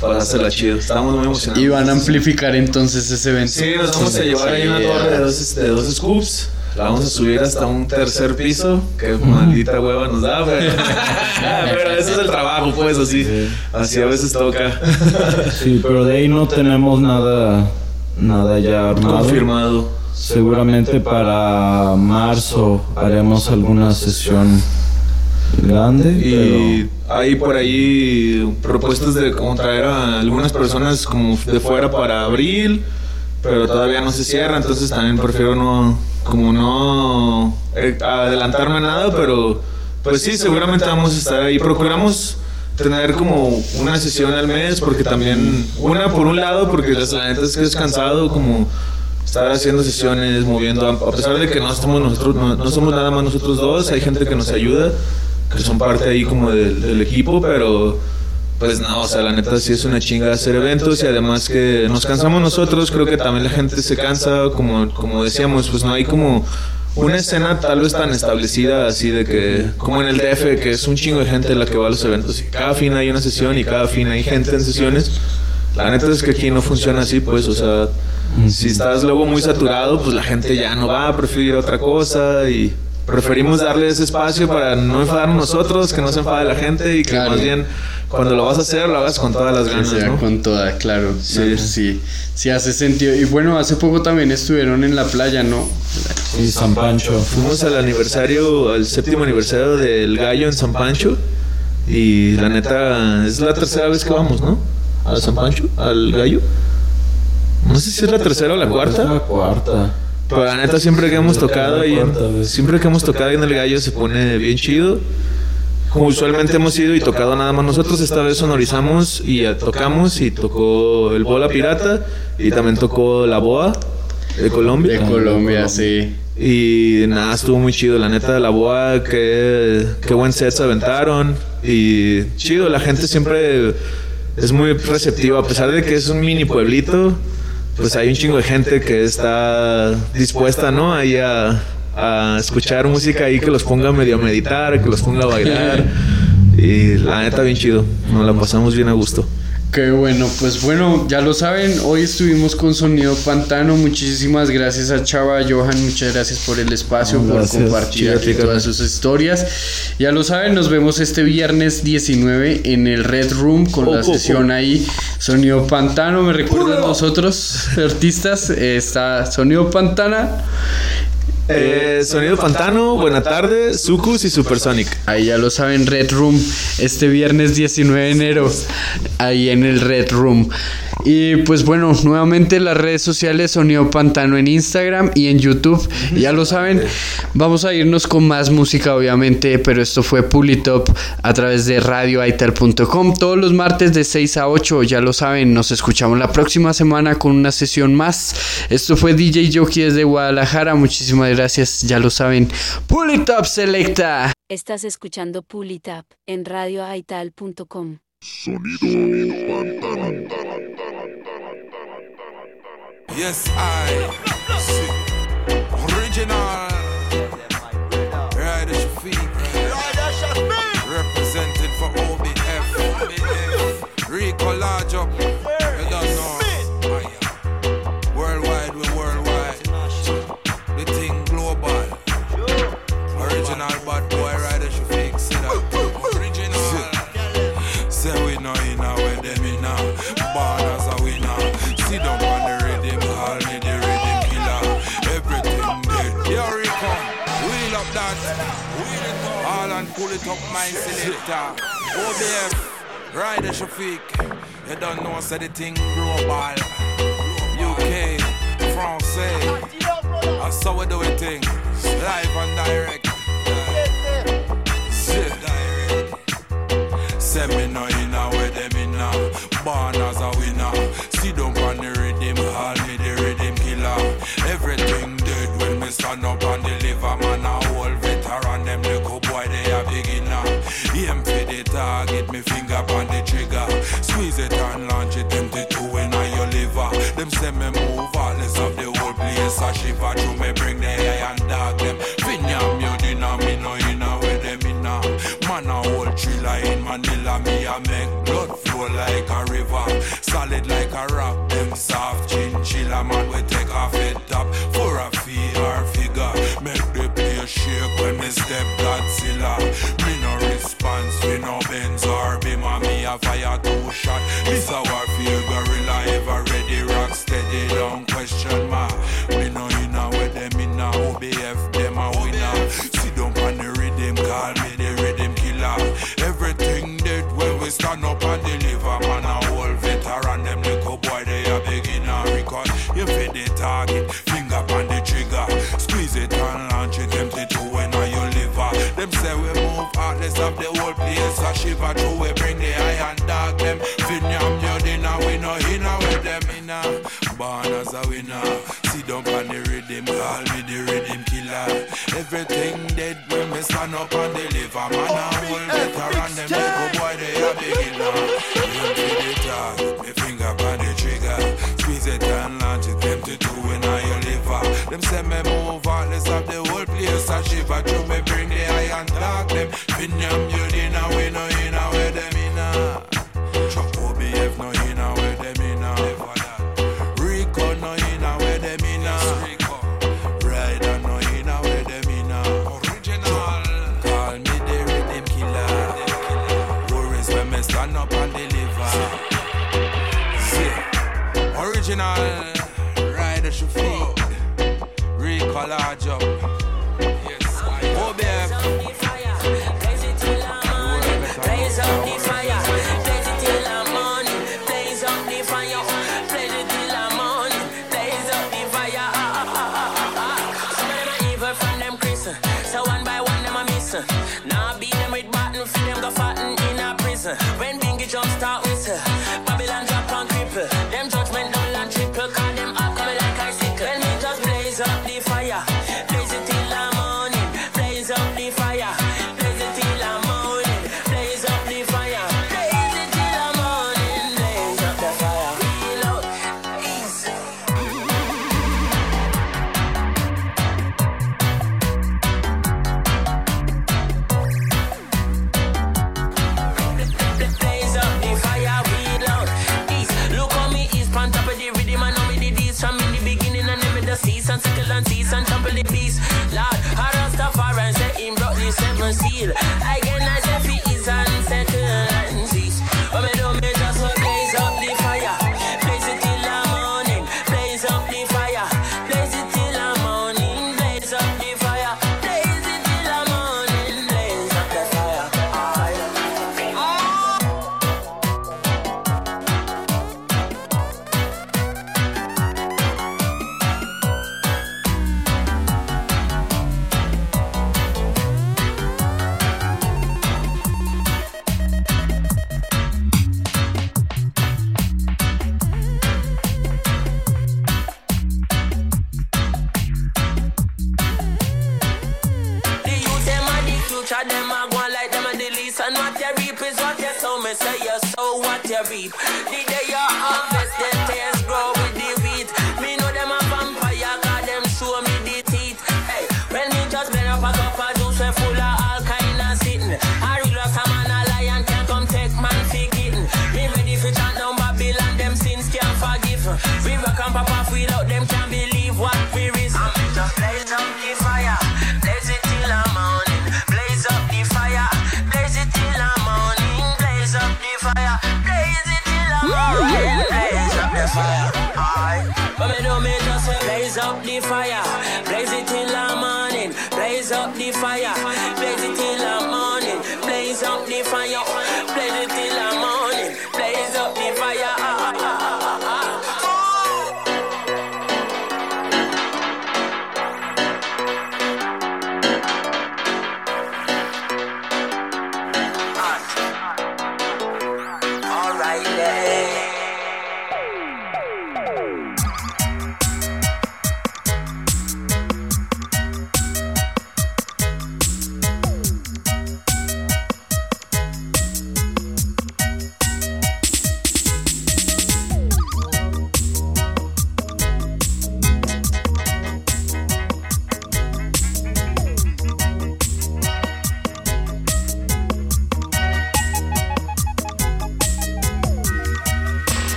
para hacerla chido. Estamos muy emocionados. Y van a amplificar entonces ese evento. Sí, nos vamos a llevar ahí una torre de dos, este, de dos scoops. La vamos a subir hasta un tercer piso. Que maldita hueva nos da, pero, pero ese es el trabajo, pues, así. Así a veces toca. Sí, pero de ahí no tenemos nada, nada ya armado. Confirmado. Seguramente para marzo haremos alguna sesión grande. Y hay por ahí propuestas de cómo traer a algunas personas como de fuera para abril, pero todavía no se cierra, entonces también prefiero no, como no eh, adelantarme nada, pero pues sí, seguramente vamos a estar ahí. Procuramos tener como una sesión al mes, porque también, una por un lado, porque la neta es que es cansado, como estar haciendo sesiones, moviendo, a pesar de que no estamos nosotros, no, no somos nada más nosotros dos, hay gente que nos ayuda, que son parte ahí como del, del equipo, pero pues no, o sea, la neta sí es una chinga hacer eventos y además que nos cansamos nosotros, creo que también la gente se cansa, como, como decíamos, pues no hay como una escena tal vez tan establecida así de que, como en el DF, que es un chingo de gente la que va a los eventos y cada fin hay una sesión y cada fin hay gente en sesiones. La neta es que aquí no funciona así, pues, o sea, si estás luego muy saturado, pues la gente ya no va, prefiere ir a otra cosa y preferimos darle ese espacio para no enfadarnos nosotros, que no se enfade la gente y que Claro. más bien cuando lo vas a hacer lo hagas con todas las ganas, sea ¿no? con toda, claro. Sí. Sí. sí, sí hace sentido. Y bueno, hace poco también estuvieron en la playa, ¿no? Sí, San Pancho. Fuimos al aniversario, al séptimo aniversario del gallo en San Pancho y la neta es la tercera vez que vamos, ¿no? A San Pancho, al gallo. No sé si es la tercera o la cuarta. La cuarta. Pero la neta siempre que hemos tocado ahí, en- cuarta vez. siempre que hemos tocado ahí en el gallo se pone bien chido. Como usualmente hemos ido y tocado nada más nosotros, esta vez sonorizamos y tocamos y tocó el Bola Pirata y también tocó la Boa de Colombia. De Colombia, sí. Y nada, estuvo muy chido, la neta, la boa, qué, qué buen set se aventaron. Y chido, la gente siempre es muy receptiva, a pesar de que es un mini pueblito, pues hay un chingo de gente que está dispuesta, ¿no? Ahí a, a escuchar música ahí que los ponga medio a meditar, que los ponga a bailar. Y la neta, bien chido, nos la pasamos bien a gusto. Qué bueno, pues bueno, ya lo saben, hoy estuvimos con Sonido Pantano, muchísimas gracias a Chava, Johan, muchas gracias por el espacio, por compartir aquí todas sus historias. Ya lo saben, nos vemos este viernes 19 en el Red Room con la Oh, oh, sesión ahí, Sonido Pantano, me recuerdan los otros artistas, Eh, está Sonido Pantana. Eh, Sonido Pantano, buena tarde, Sucus y Supersonic. Ahí ya lo saben, Red Room, este viernes 19 de enero, ahí en el Red Room. Y pues bueno, nuevamente las redes sociales Sonido Pantano en Instagram y en YouTube. Ya lo saben, vamos a irnos con más música obviamente, pero esto fue Pulitop a través de radioaital.com todos los martes de 6 a 8, ya lo saben, nos escuchamos la próxima semana con una sesión más. Esto fue DJ Jockey desde Guadalajara, muchísimas gracias, gracias, ya lo saben. Pulitop Selecta. Estás escuchando Pulitap en radioaital.com. Sonido. Yes, I. Original. Rider Shafiq. Rider Shafiq. Representing for OBF. OBF. Rico my selector. Eh? OBF, Rider eh, Shafiq. You don't know, said the thing global. UK, France. I saw we do a thing. Live and direct. Yeah. Direct. Send me no like a everything dead when me stand up and deliver. Man, I hold better and them little boy they a beginner. Aim for uh, the target, me finger by the trigger. Squeeze it and launch it, them to do when I liver. Them say me move heartless of the whole place a shiver. Through me bring the iron dark them. Fin your you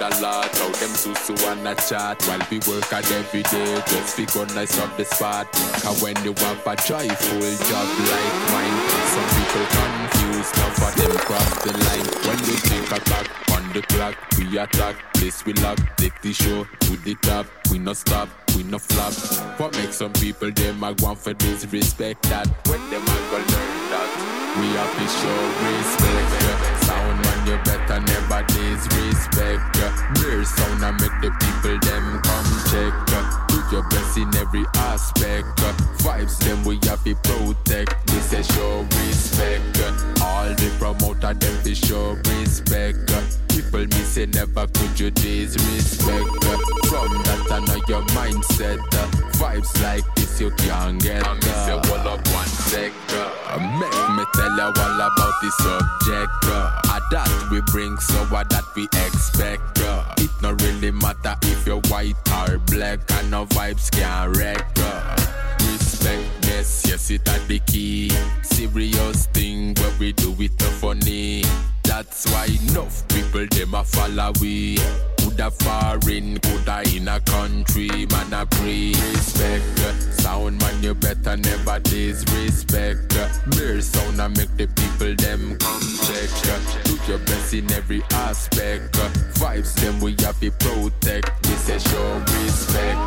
a lot. How them susu wanna chat while we work hard every day. Just fi go nice up the spot. Cause when you have a joyful job like mine, some people confused. Now for them cross the line. When you a attack on the clock, we attack. This we lock, take the show to the top. We no stop, we no flop. What makes some people them a want for this respect that when them a go learn that we have to show respect. Sound you better never disrespect. Mere sound and make the people them come check. Do your best in every aspect. Vibes them we have to protect. This is show respect. All the promoter them fi show respect. People me say never could you disrespect. From that I know your mindset. Vibes like you can't get. And me say hold up one sec. Make me tell you all about the subject. Uh, that we bring, so what that we expect. Uh, it no really matter if you're white or black, and no vibes can wreck. Uh, respectness, yes, it had the key. Serious thing where we do it no funny. That's why enough people them a follow we. Coulda foreign, coulda in a country, man a pre respect. Sound man, you better never disrespect. Mere sound a make the people them come check. Do your best in every aspect. Vibes them we have to protect. This is show respect.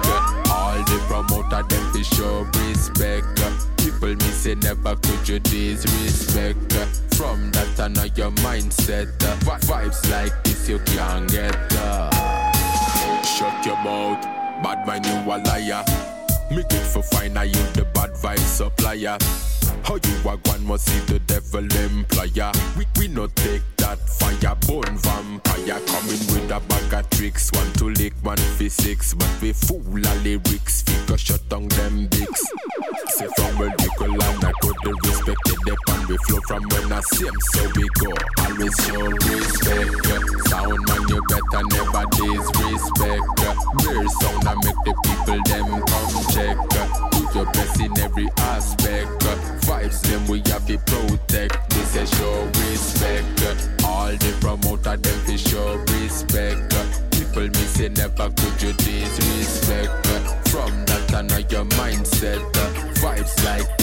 All the promoter them fi show respect. People me say never could you disrespect. From that I know your mindset. Uh, vi- Vibes like this you can't get. Uh. Shut your mouth, bad man you a liar. Make it for fine, are you the bad vibe supplier? How you a one must see the devil employer? We we no take that fire bone vampire coming with a bag of tricks. One to lick, one physics, but we fool a lyrics. Figure shut down them dicks. Say from where we go land, I got the respect the dep and we flow from when I see 'em, so we go. Always show respect. Sound man, you better never disrespect. Mere sound I make the people them come check. Do your best in every aspect. Vibes them we have to protect. This is show respect. All the promoter them fi show respect. People me say never could you disrespect. From that I know your mindset. Vibes like